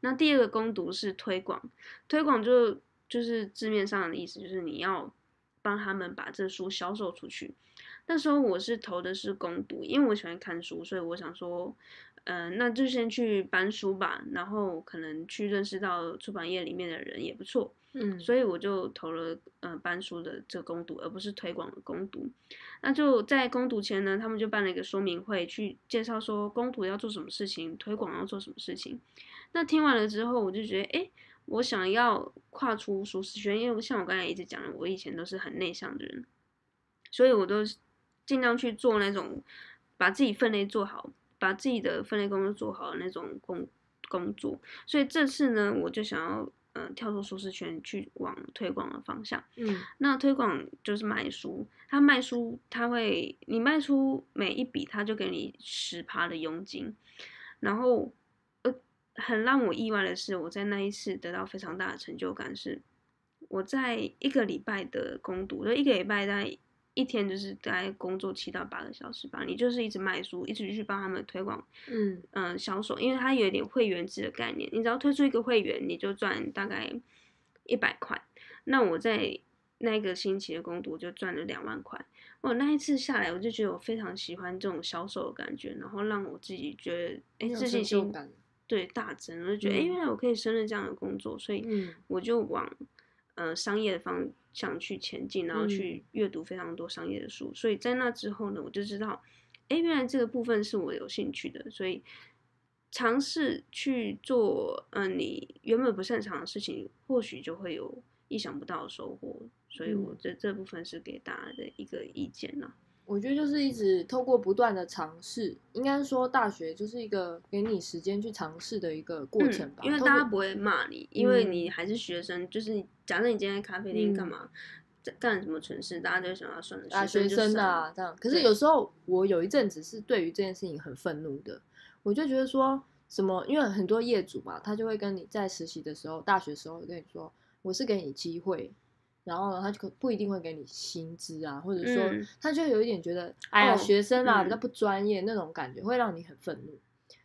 那第二个攻读是推广，推广就就是字面上的意思，就是你要帮他们把这书销售出去。那时候我是投的是攻读，因为我喜欢看书，所以我想说，嗯、那就先去搬书吧，然后可能去认识到出版业里面的人也不错。嗯，所以我就投了呃搬书的这个攻读，而不是推广的攻读。那就在攻读前呢，他们就办了一个说明会，去介绍说攻读要做什么事情，推广要做什么事情。那听完了之后，我就觉得，哎，我想要跨出舒适圈，因为像我刚才一直讲的，我以前都是很内向的人，所以我都尽量去做那种把自己分内做好，把自己的分类工作做好的那种工工作。所以这次呢，我就想要呃跳出舒适圈，去往推广的方向。嗯那推广就是卖书，他卖书他会你卖出每一笔，他就给你十趴的佣金，然后呃很让我意外的是，我在那一次得到非常大的成就感是，我在一个礼拜的攻读，就一个礼拜大概一天就是大概工作七到八个小时吧，你就是一直卖书，一直去帮他们推广嗯。嗯销售，因为它有一点会员制的概念，你只要推出一个会员，你就赚大概一百块。那我在那个星期的工读就赚了两万块。我那一次下来，我就觉得我非常喜欢这种销售的感觉，然后让我自己觉得哎自信心对大增，我就觉得哎、原来我可以胜任这样的工作，所以嗯。我就往呃商业的方向去前进，然后嗯去阅读非常多商业的书。所以在那之后呢，我就知道，哎，原来这个部分是我有兴趣的，所以尝试去做，嗯、你原本不擅长的事情，或许就会有意想不到的收获。所以我嗯这这部分是给大家的一个意见啦。我觉得就是一直透过不断的尝试，应该说大学就是一个给你时间去尝试的一个过程吧。嗯因为大家不会骂你，因为嗯你还是学生，就是假设你今天在咖啡店干嗯嘛，在干什么蠢事，大家就想要算了，啊学生啊，这样。可是有时候我有一阵子是对于这件事情很愤怒的，我就觉得说什么，因为很多业主嘛，他就会跟你在实习的时候，大学时候跟你说，我是给你机会。然后呢，他就可不一定会给你薪资啊，或者说嗯他就有一点觉得，哎呀，哦学生啊、嗯比较不专业那种感觉，会让你很愤怒。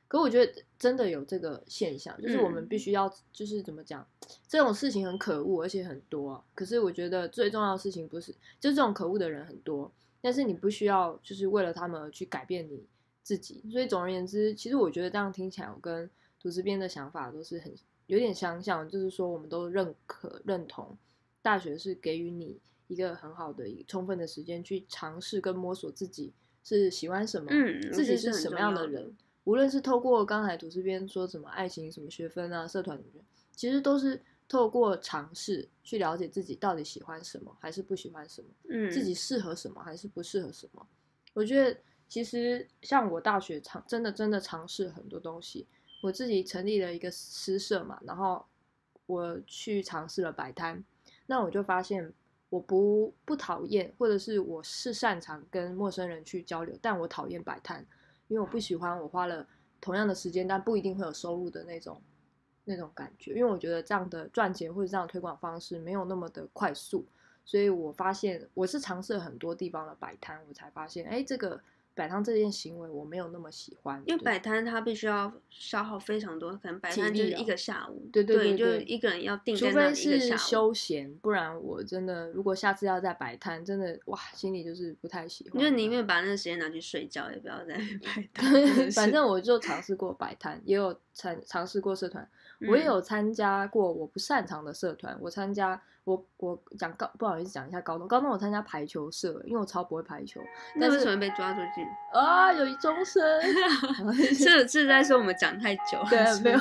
可我觉得真的有这个现象，就是我们嗯必须要，就是怎么讲，这种事情很可恶，而且很多、啊。可是我觉得最重要的事情不是，就这种可恶的人很多，但是你不需要就是为了他们而去改变你自己。所以总而言之，其实我觉得这样听起来，我跟组织边的想法都是很有点相像，就是说我们都认可认同大学是给予你一个很好的、一个充分的时间去尝试跟摸索自己是喜欢什么，嗯自己是什么样的的人。无论是透过刚才图这边说什么爱情、什么学分啊、社团什么，其实都是透过尝试去了解自己到底喜欢什么，还是不喜欢什么，嗯，自己适合什么，还是不适合什么。我觉得其实像我大学尝真的真的尝试很多东西，我自己成立了一个诗社嘛，然后我去尝试了摆摊，那我就发现我不不讨厌，或者是我是擅长跟陌生人去交流，但我讨厌摆摊，因为我不喜欢我花了同样的时间，但不一定会有收入的那种那种感觉，因为我觉得这样的赚钱或者这样推广方式没有那么的快速，所以我发现我是尝试了很多地方的摆摊，我才发现，哎，这个。摆摊这件行为我没有那么喜欢，因为摆摊它必须要消耗非常多，可能摆摊就是一个下午，对对对，就一个人要定除非是休闲，不然我真的如果下次要再摆摊，真的哇，心里就是不太喜欢。就宁愿把那个时间拿去睡觉，也不要再 (laughs) 摆 (laughs) 摊。反正我就尝试过摆摊，也有尝尝试过社团，我也有参加过我不擅长的社团，我参加。我我讲高不好意思讲一下高中，高中我参加排球社，因为我超不会排球。但为什么被抓出去？啊，有一终身，(laughs) 是是在说我们讲太久。(laughs) 对，没有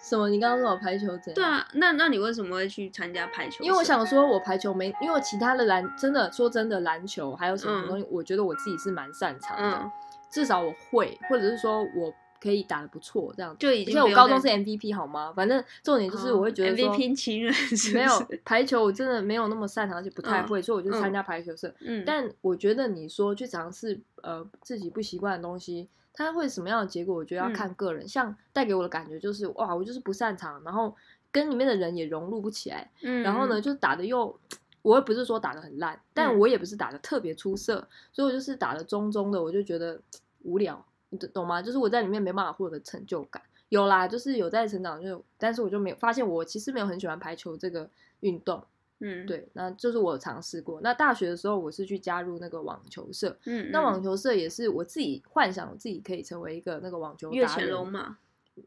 什么。你刚刚说我排球怎样？对啊，那那你为什么会去参加排球？因为我想说，我排球没，因为其他的篮真的说真的篮球还有什么东西，我觉得我自己是蛮擅长的，至少我会，或者是说我。可以打的不错，这样就已经。因为我高中是 MVP 好吗？反正重点就是我会觉得 MVP 情人没有排球，我真的没有那么擅长，而且不太会，所以我就参加排球社。嗯，但我觉得你说去尝试呃自己不习惯的东西，它会什么样的结果？我觉得要看个人。像带给我的感觉就是哇，我就是不擅长，然后跟里面的人也融入不起来。嗯，然后呢，就打的又，我又不是说打的很烂，但我也不是打的特别出色，所以我就是打的中中的，我就觉得无聊。你懂吗？就是我在里面没办法获得成就感。有啦，就是有在成长，就但是我就没有发现，我其实没有很喜欢排球这个运动。嗯，对，那就是我尝试过。那大学的时候，我是去加入那个网球社。嗯，那网球社也是我自己幻想，我自己可以成为一个那个网球达人嘛。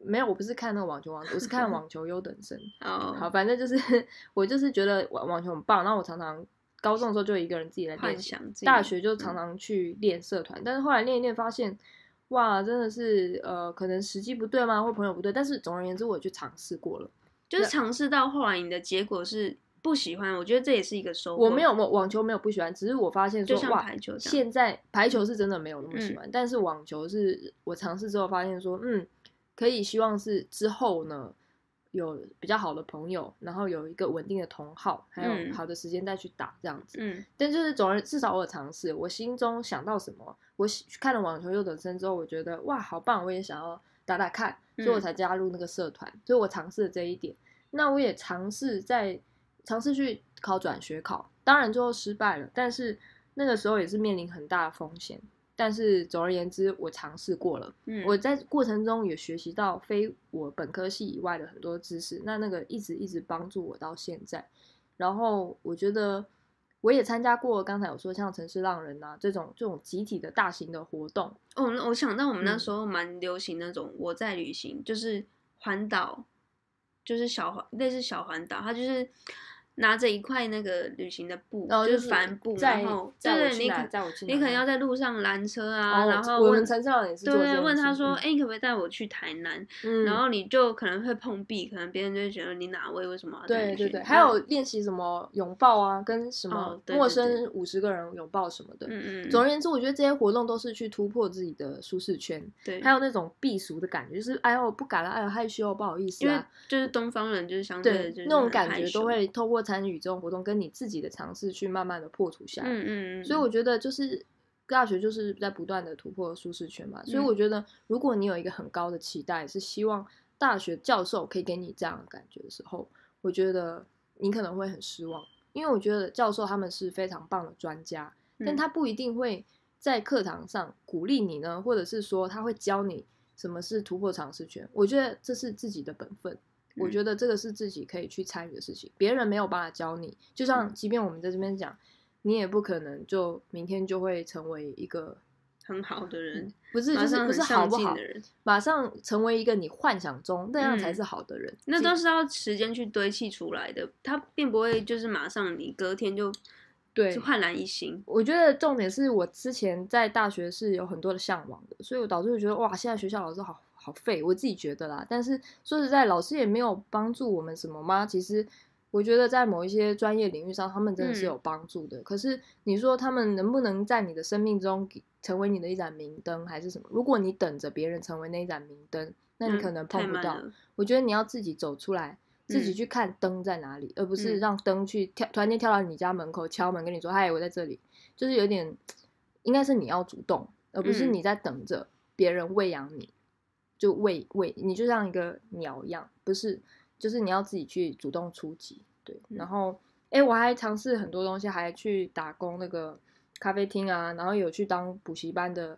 没有，我不是看那个网球王，我是看网球优等生。(laughs) 哦，好，反正就是我就是觉得网网球很棒。然后我常常高中的时候就一个人自己来练，大学就常常去练社团，但是后来练一练发现。哇，真的是呃，可能时机不对吗，或朋友不对？但是总而言之，我去尝试过了，就是尝试到后来，你的结果是不喜欢。我觉得这也是一个收获。我没有网网球没有不喜欢，只是我发现说哇，现在排球是真的没有那么喜欢，但是网球是我尝试之后发现说，嗯，可以希望是之后呢。有比较好的朋友，然后有一个稳定的同好，还有好的时间再去打这样子。嗯，但就是总而至少我有尝试，我心中想到什么，我看了网球优等生之后，我觉得哇好棒，我也想要打打看，所以我才加入那个社团。所以我尝试了这一点。那我也尝试在尝试去考转学考，当然最后失败了，但是那个时候也是面临很大的风险。但是总而言之，我尝试过了。嗯，我在过程中也学习到非我本科系以外的很多知识，那那个一直一直帮助我到现在。然后我觉得我也参加过刚才有说像城市浪人啊这种这种集体的大型的活动。哦，我想到我们那时候蛮流行那种我在旅行，就是环岛，就是小环类似小环岛，它就是。拿着一块那个旅行的布，就是帆布，然后对，你可你可能要在路上拦车啊，然后我们陈少也是对，问他说，哎，你可不可以带我去台南？然后你就可能会碰壁，可能别人就会觉得你哪位，为什么？对对对，还有练习什么拥抱啊，跟什么陌生五十个人拥抱什么的。嗯嗯。总而言之，我觉得这些活动都是去突破自己的舒适圈。对。还有那种避俗的感觉，就是哎呦不敢了，哎呦害羞，不好意思啊。就是东方人就是相对那种感觉都会透过。参与这种活动，跟你自己的尝试去慢慢的破除下来。嗯嗯嗯。所以我觉得就是大学就是在不断的突破舒适圈嘛。所以我觉得，如果你有一个很高的期待，是希望大学教授可以给你这样的感觉的时候，我觉得你可能会很失望。因为我觉得教授他们是非常棒的专家，但他不一定会在课堂上鼓励你呢，或者是说他会教你什么是突破尝试圈。我觉得这是自己的本分。我觉得这个是自己可以去参与的事情，别人没有办法教你。就像，即便我们在这边讲，你也不可能就明天就会成为一个很好的人，不是就是不是好不好的人，马上成为一个你幻想中那样才是好的人。那都是要时间去堆砌出来的，他并不会就是马上你隔天就对焕然一新。我觉得重点是我之前在大学是有很多的向往的，所以我导致我觉得哇，现在学校老师好。好废，我自己觉得啦。但是说实在，老师也没有帮助我们什么吗？其实我觉得在某一些专业领域上，他们真的是嗯有帮助的。可是你说他们能不能在你的生命中给成为你的一盏明灯，还是什么？如果你等着别人成为那一盏明灯，那你嗯可能碰不到。我觉得你要自己走出来，自己嗯去看灯在哪里，而不是嗯让灯去跳，突然间跳到你家门口敲门跟你说：“嗨，我在这里。”就是有点，应该是你要主动，而不是嗯你在等着别人喂养你，就喂喂你，就像一个鸟一样，不是，就是你要自己去主动出击。对，嗯然后，哎、我还尝试很多东西，还去打工那个咖啡厅啊，然后有去当补习班的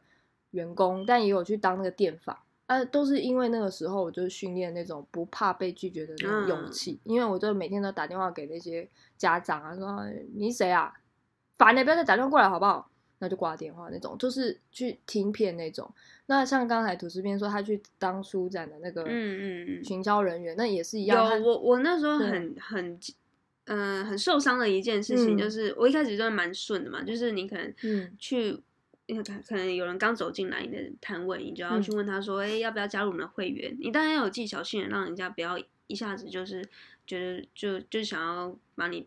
员工，但也有去当那个店访。啊，都是因为那个时候我就训练那种不怕被拒绝的那种勇嗯气，因为我就每天都打电话给那些家长啊，说你谁啊，烦的、不要再打电话过来好不好？那就挂电话那种，就是去听片那种。那像刚才吐司边说他去当书展的那个嗯嗯嗯行销人员，那也是一样。有我我那时候很很嗯、很受伤的一件事情，嗯就是我一开始就蛮顺的嘛，就是你可能嗯去。可可能有人刚走进来你的摊位，你就要嗯去问他说：“哎、要不要加入我们的会员？”你当然要有技巧性的，让人家不要一下子就是觉得就就想要把你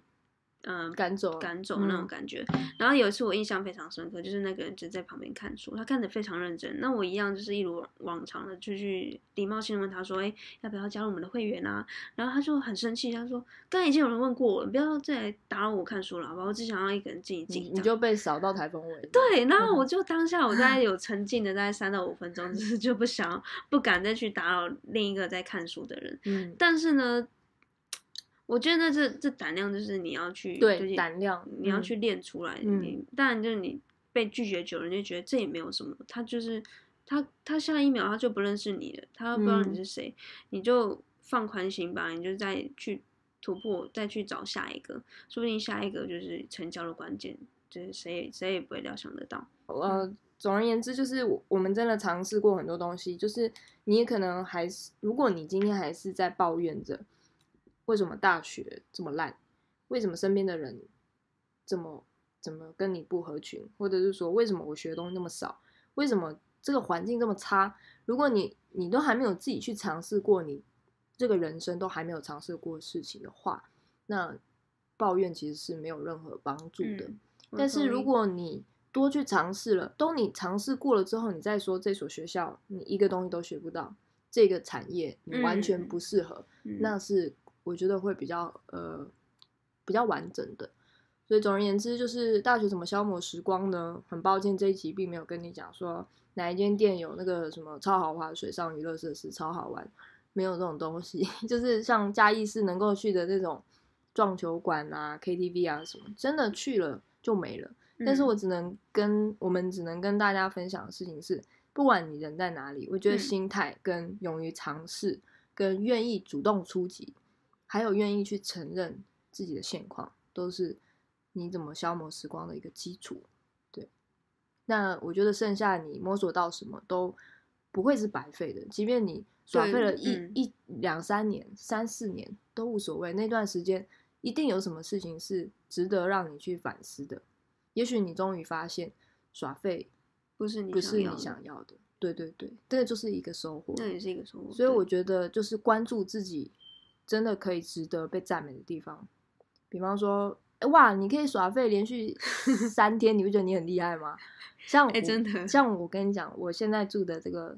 嗯、赶走赶走那种嗯感觉。然后有一次我印象非常深刻，就是那个人就在旁边看书，他看得非常认真。那我一样就是一如往常的就去礼貌性的问他说：“哎、要不要加入我们的会员啊？”然后他就很生气，他说：“刚才已经有人问过我，你不要再来打扰我看书了，好吧？我只想要一个人静一静。”你你就被扫到台风尾。对，然后嗯我 (laughs) 就当下我大概有沉浸的大概三到五分钟，就是就不想不敢再去打扰另一个在看书的人。嗯，但是呢，我觉得那这这胆量就是你要去对就是胆量嗯你要去练出来。嗯你当然就是你被拒绝久了，你就觉得这也没有什么，他就是他他下一秒他就不认识你了，他不知道你嗯是谁，你就放宽心吧，你就再去突破，再去找下一个，说不定下一个就是成交的关键，就是谁也谁也不会料想得到。呃，总而言之，就是我我们真的尝试过很多东西，就是你也可能还是，如果你今天还是在抱怨着为什么大学这么烂，为什么身边的人这么怎么跟你不合群，或者是说为什么我学的东西那么少，为什么这个环境这么差？如果你你都还没有自己去尝试过，你这个人生都还没有尝试过事情的话，那抱怨其实是没有任何帮助的。嗯但是如果你多去尝试了，都你尝试过了之后，你再说这所学校你一个东西都学不到，这个产业你完全嗯不适合，嗯那是我觉得会比较呃比较完整的。所以总而言之，就是大学怎么消磨时光呢？很抱歉，这一集并没有跟你讲说哪一间店有那个什么超豪华的水上娱乐设施，超好玩，没有这种东西。(laughs) 就是像嘉义市能够去的那种撞球馆啊、KTV 啊什么，真的去了就没了。但是嗯我只能跟我们只能跟大家分享的事情是，不管你人在哪里，我觉得嗯心态跟勇于尝试，跟愿意主动出击，还有愿意去承认自己的现况，都是你怎么消磨时光的一个基础。对，那我觉得剩下你摸索到什么都不会是白费的，即便你耍对废了一、嗯一两三年、三四年都无所谓，那段时间一定有什么事情是值得让你去反思的。也许你终于发现耍废不是你不是你想要的，对对对，这个就是一个收获。那也是一个收获。所以我觉得就是关注自己真的可以值得被赞美的地方，比方说，哎哇，你可以耍废连续 (laughs) 三天，你不觉得你很厉害吗？像真的 (laughs) 像我跟你讲，我现在住的这个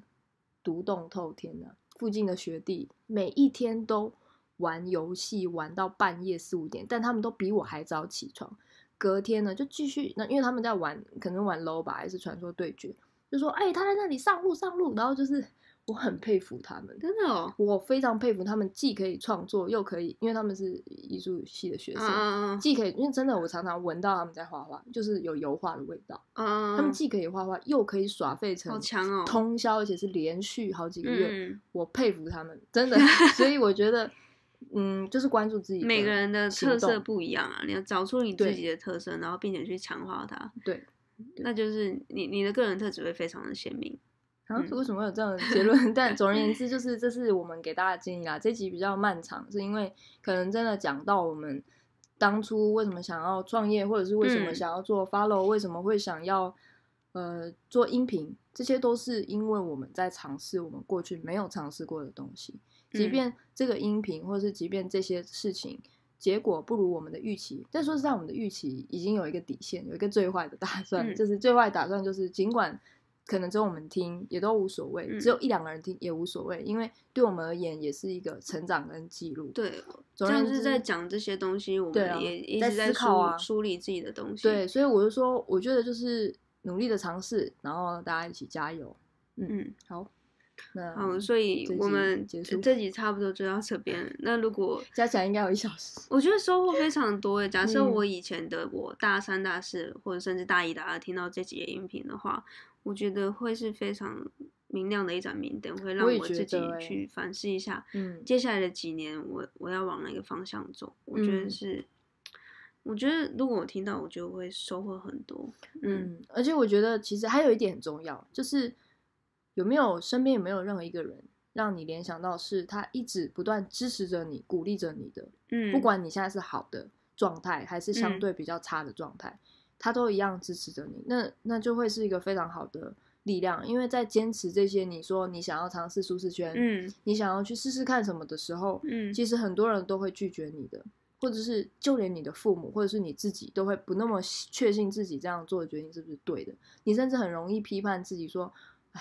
独栋透天呢、附近的学弟每一天都玩游戏玩到半夜四五点，但他们都比我还早起床。隔天呢，就继续那，因为他们在玩，可能玩 low 吧，还是传说对决，就说哎、他在那里上路上路，然后就是我很佩服他们，真的哦，我非常佩服他们，既可以创作，又可以，因为他们是艺术系的学嗯生，既可以，因为真的我常常闻到他们在画画，就是有油画的味道。嗯，他们既可以画画，又可以耍废成好强哦，通宵，而且是连续好几个月。嗯，我佩服他们，真的。(laughs) 所以我觉得，嗯，就是关注自己每个人的特色不一样啊，你要找出你自己的特色，然后并且去强化它，对。那就是你你的个人特质会非常的鲜明。啊，嗯 (laughs) 为什么会有这样的结论？(laughs) 但总而言之，就是这是我们给大家的建议啦。这集比较漫长，是因为可能真的讲到我们当初为什么想要创业，或者是为什么嗯想要做 follow，、为什么会想要呃做音频，这些都是因为我们在尝试我们过去没有尝试过的东西。即嗯便这个音频，或者是即便这些事情，结果不如我们的预期，但说实在，我们的预期已经有一个底线，有一个最坏的打算，嗯就是最坏打算就是尽管。可能只有我们听也都无所谓，嗯只有一两个人听也无所谓，因为对我们而言也是一个成长跟记录。对，总之这样是在讲这些东西，我们也一在直在思考啊梳理自己的东西。对，所以我就说，我觉得就是努力的尝试，然后大家一起加油。嗯，好，那好，所以我们这集差不多就到这边了。那如果加起来应该有一小时。我觉得收获非常多诶。假设嗯我以前的我大三、大四，或者甚至大一、大二听到这集的音频的话，我觉得会是非常明亮的一盏明灯，会让我自己去反思一下，嗯，接下来的几年我我要往哪个方向走。我觉得嗯是，我觉得如果我听到，我就会收获很多。嗯嗯，而且我觉得其实还有一点很重要，就是有没有身边有没有任何一个人让你联想到是他一直不断支持着你、鼓励着你的，嗯，不管你现在是好的状态还是相嗯对比较差的状态，他都一样支持着你，那那就会是一个非常好的力量，因为在坚持这些你说你想要尝试舒适圈，嗯。你想要去试试看什么的时候，嗯其实很多人都会拒绝你的，或者是就连你的父母或者是你自己都会不那么确信自己这样做的决定是不是对的，你甚至很容易批判自己说，哎，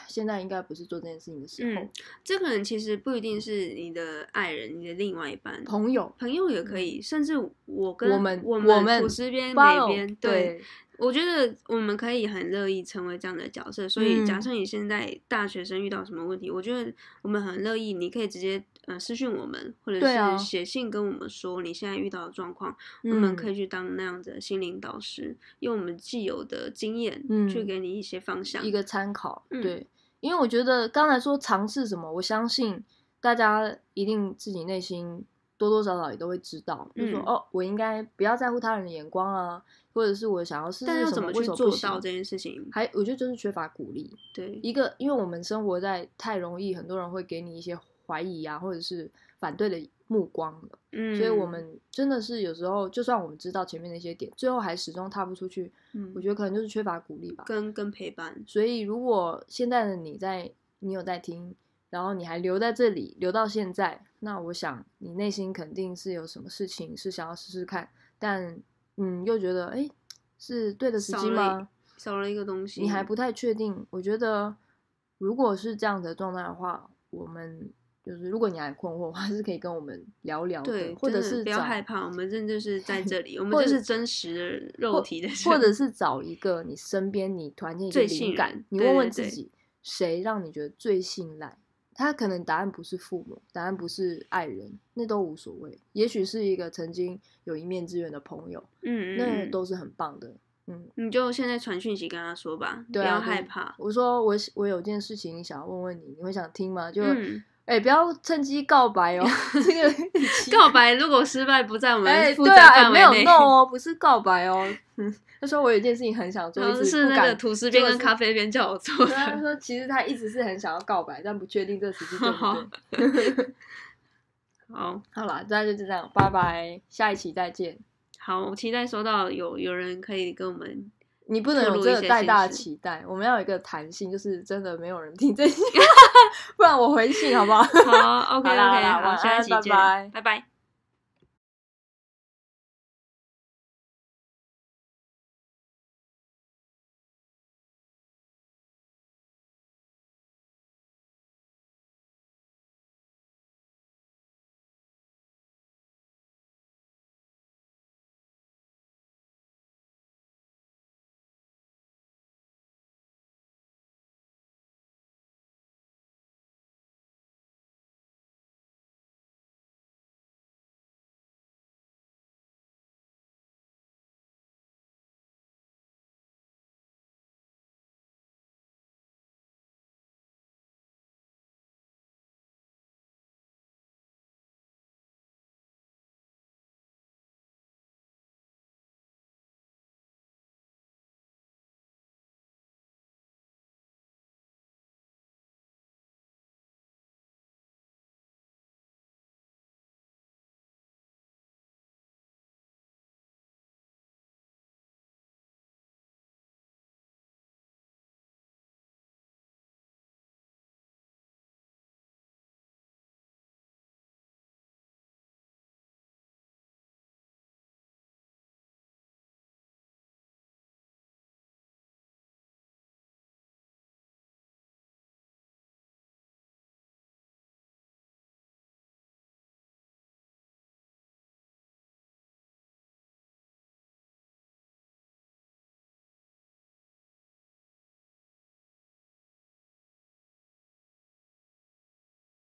现在应该不是做这件事情的时候。嗯，这个人其实不一定是你的爱人、你的另外一半，朋友，朋友也可以，甚至我跟我们我我们吐司边美边，对，我觉得我们可以很乐意成为这样的角色。所以，嗯假设你现在大学生遇到什么问题，我觉得我们很乐意，你可以直接呃私讯我们，或者是写信跟我们说你现在遇到的状况，我们可以以，去当那样子的心灵导师，用我们既有的经验嗯去给你一些方向。一个参考，嗯。对，因为我觉得刚才说尝试什么，我相信大家一定自己内心多多少少也都会知道，就说嗯。哦，我应该不要在乎他人的眼光啊，或者是我想要试试什么，怎么去做到这件事情？还我觉得就是缺乏鼓励，对，一个，因为我们生活在太容易，很多人会给你一些怀疑啊，或者是反对的目光了，嗯，所以我们真的是有时候，就算我们知道前面那些点，最后还始终踏不出去，嗯我觉得可能就是缺乏鼓励吧。跟跟陪伴，所以如果现在的你在，你有在听，然后你还留在这里，留到现在，那我想你内心肯定是有什么事情是想要试试看，但嗯，又觉得哎，诶是对的时机吗？少了一个东西，你还不太确定，我觉得如果是这样的状态的话，我们就是如果你还困惑，的话 (laughs) 是可以跟我们聊聊的，对，或者是不要害怕，我们真的就是在这里，我们就是真实的肉体的人，或者是找一个你身边你突然间一个最信灵感，你问问对对对自己，谁让你觉得最信赖？他可能答案不是父母，答案不是爱人，那都无所谓。也许是一个曾经有一面之缘的朋友，嗯，嗯那嗯都是很棒的。嗯，你就现在传讯息跟他说吧，不要对啊对害怕，我说我我有件事情想要问问你，你会想听吗？就哎、嗯，不要趁机告白哦，(laughs) 这个 (laughs) 告白如果失败不在我哎，们负责对啊，哎范没有围内，no 哦，不是告白哦。(laughs) 嗯，他说我有一件事情很想做，然一后是那个吐司边跟咖啡。啡边叫我做对啊他的，说其实他一直是很想要告白，但不确定这个时机对不对。好好啦，大家就这样，拜拜，下一期再见。好，我期待收到有有人可以跟我们你不能有这个太大的期待，我们要有一个弹性，就是真的没有人听这些，(laughs) 不然我回信好不好？好，OK 好啦好 OK，好，啦晚安下一期见，拜拜拜拜。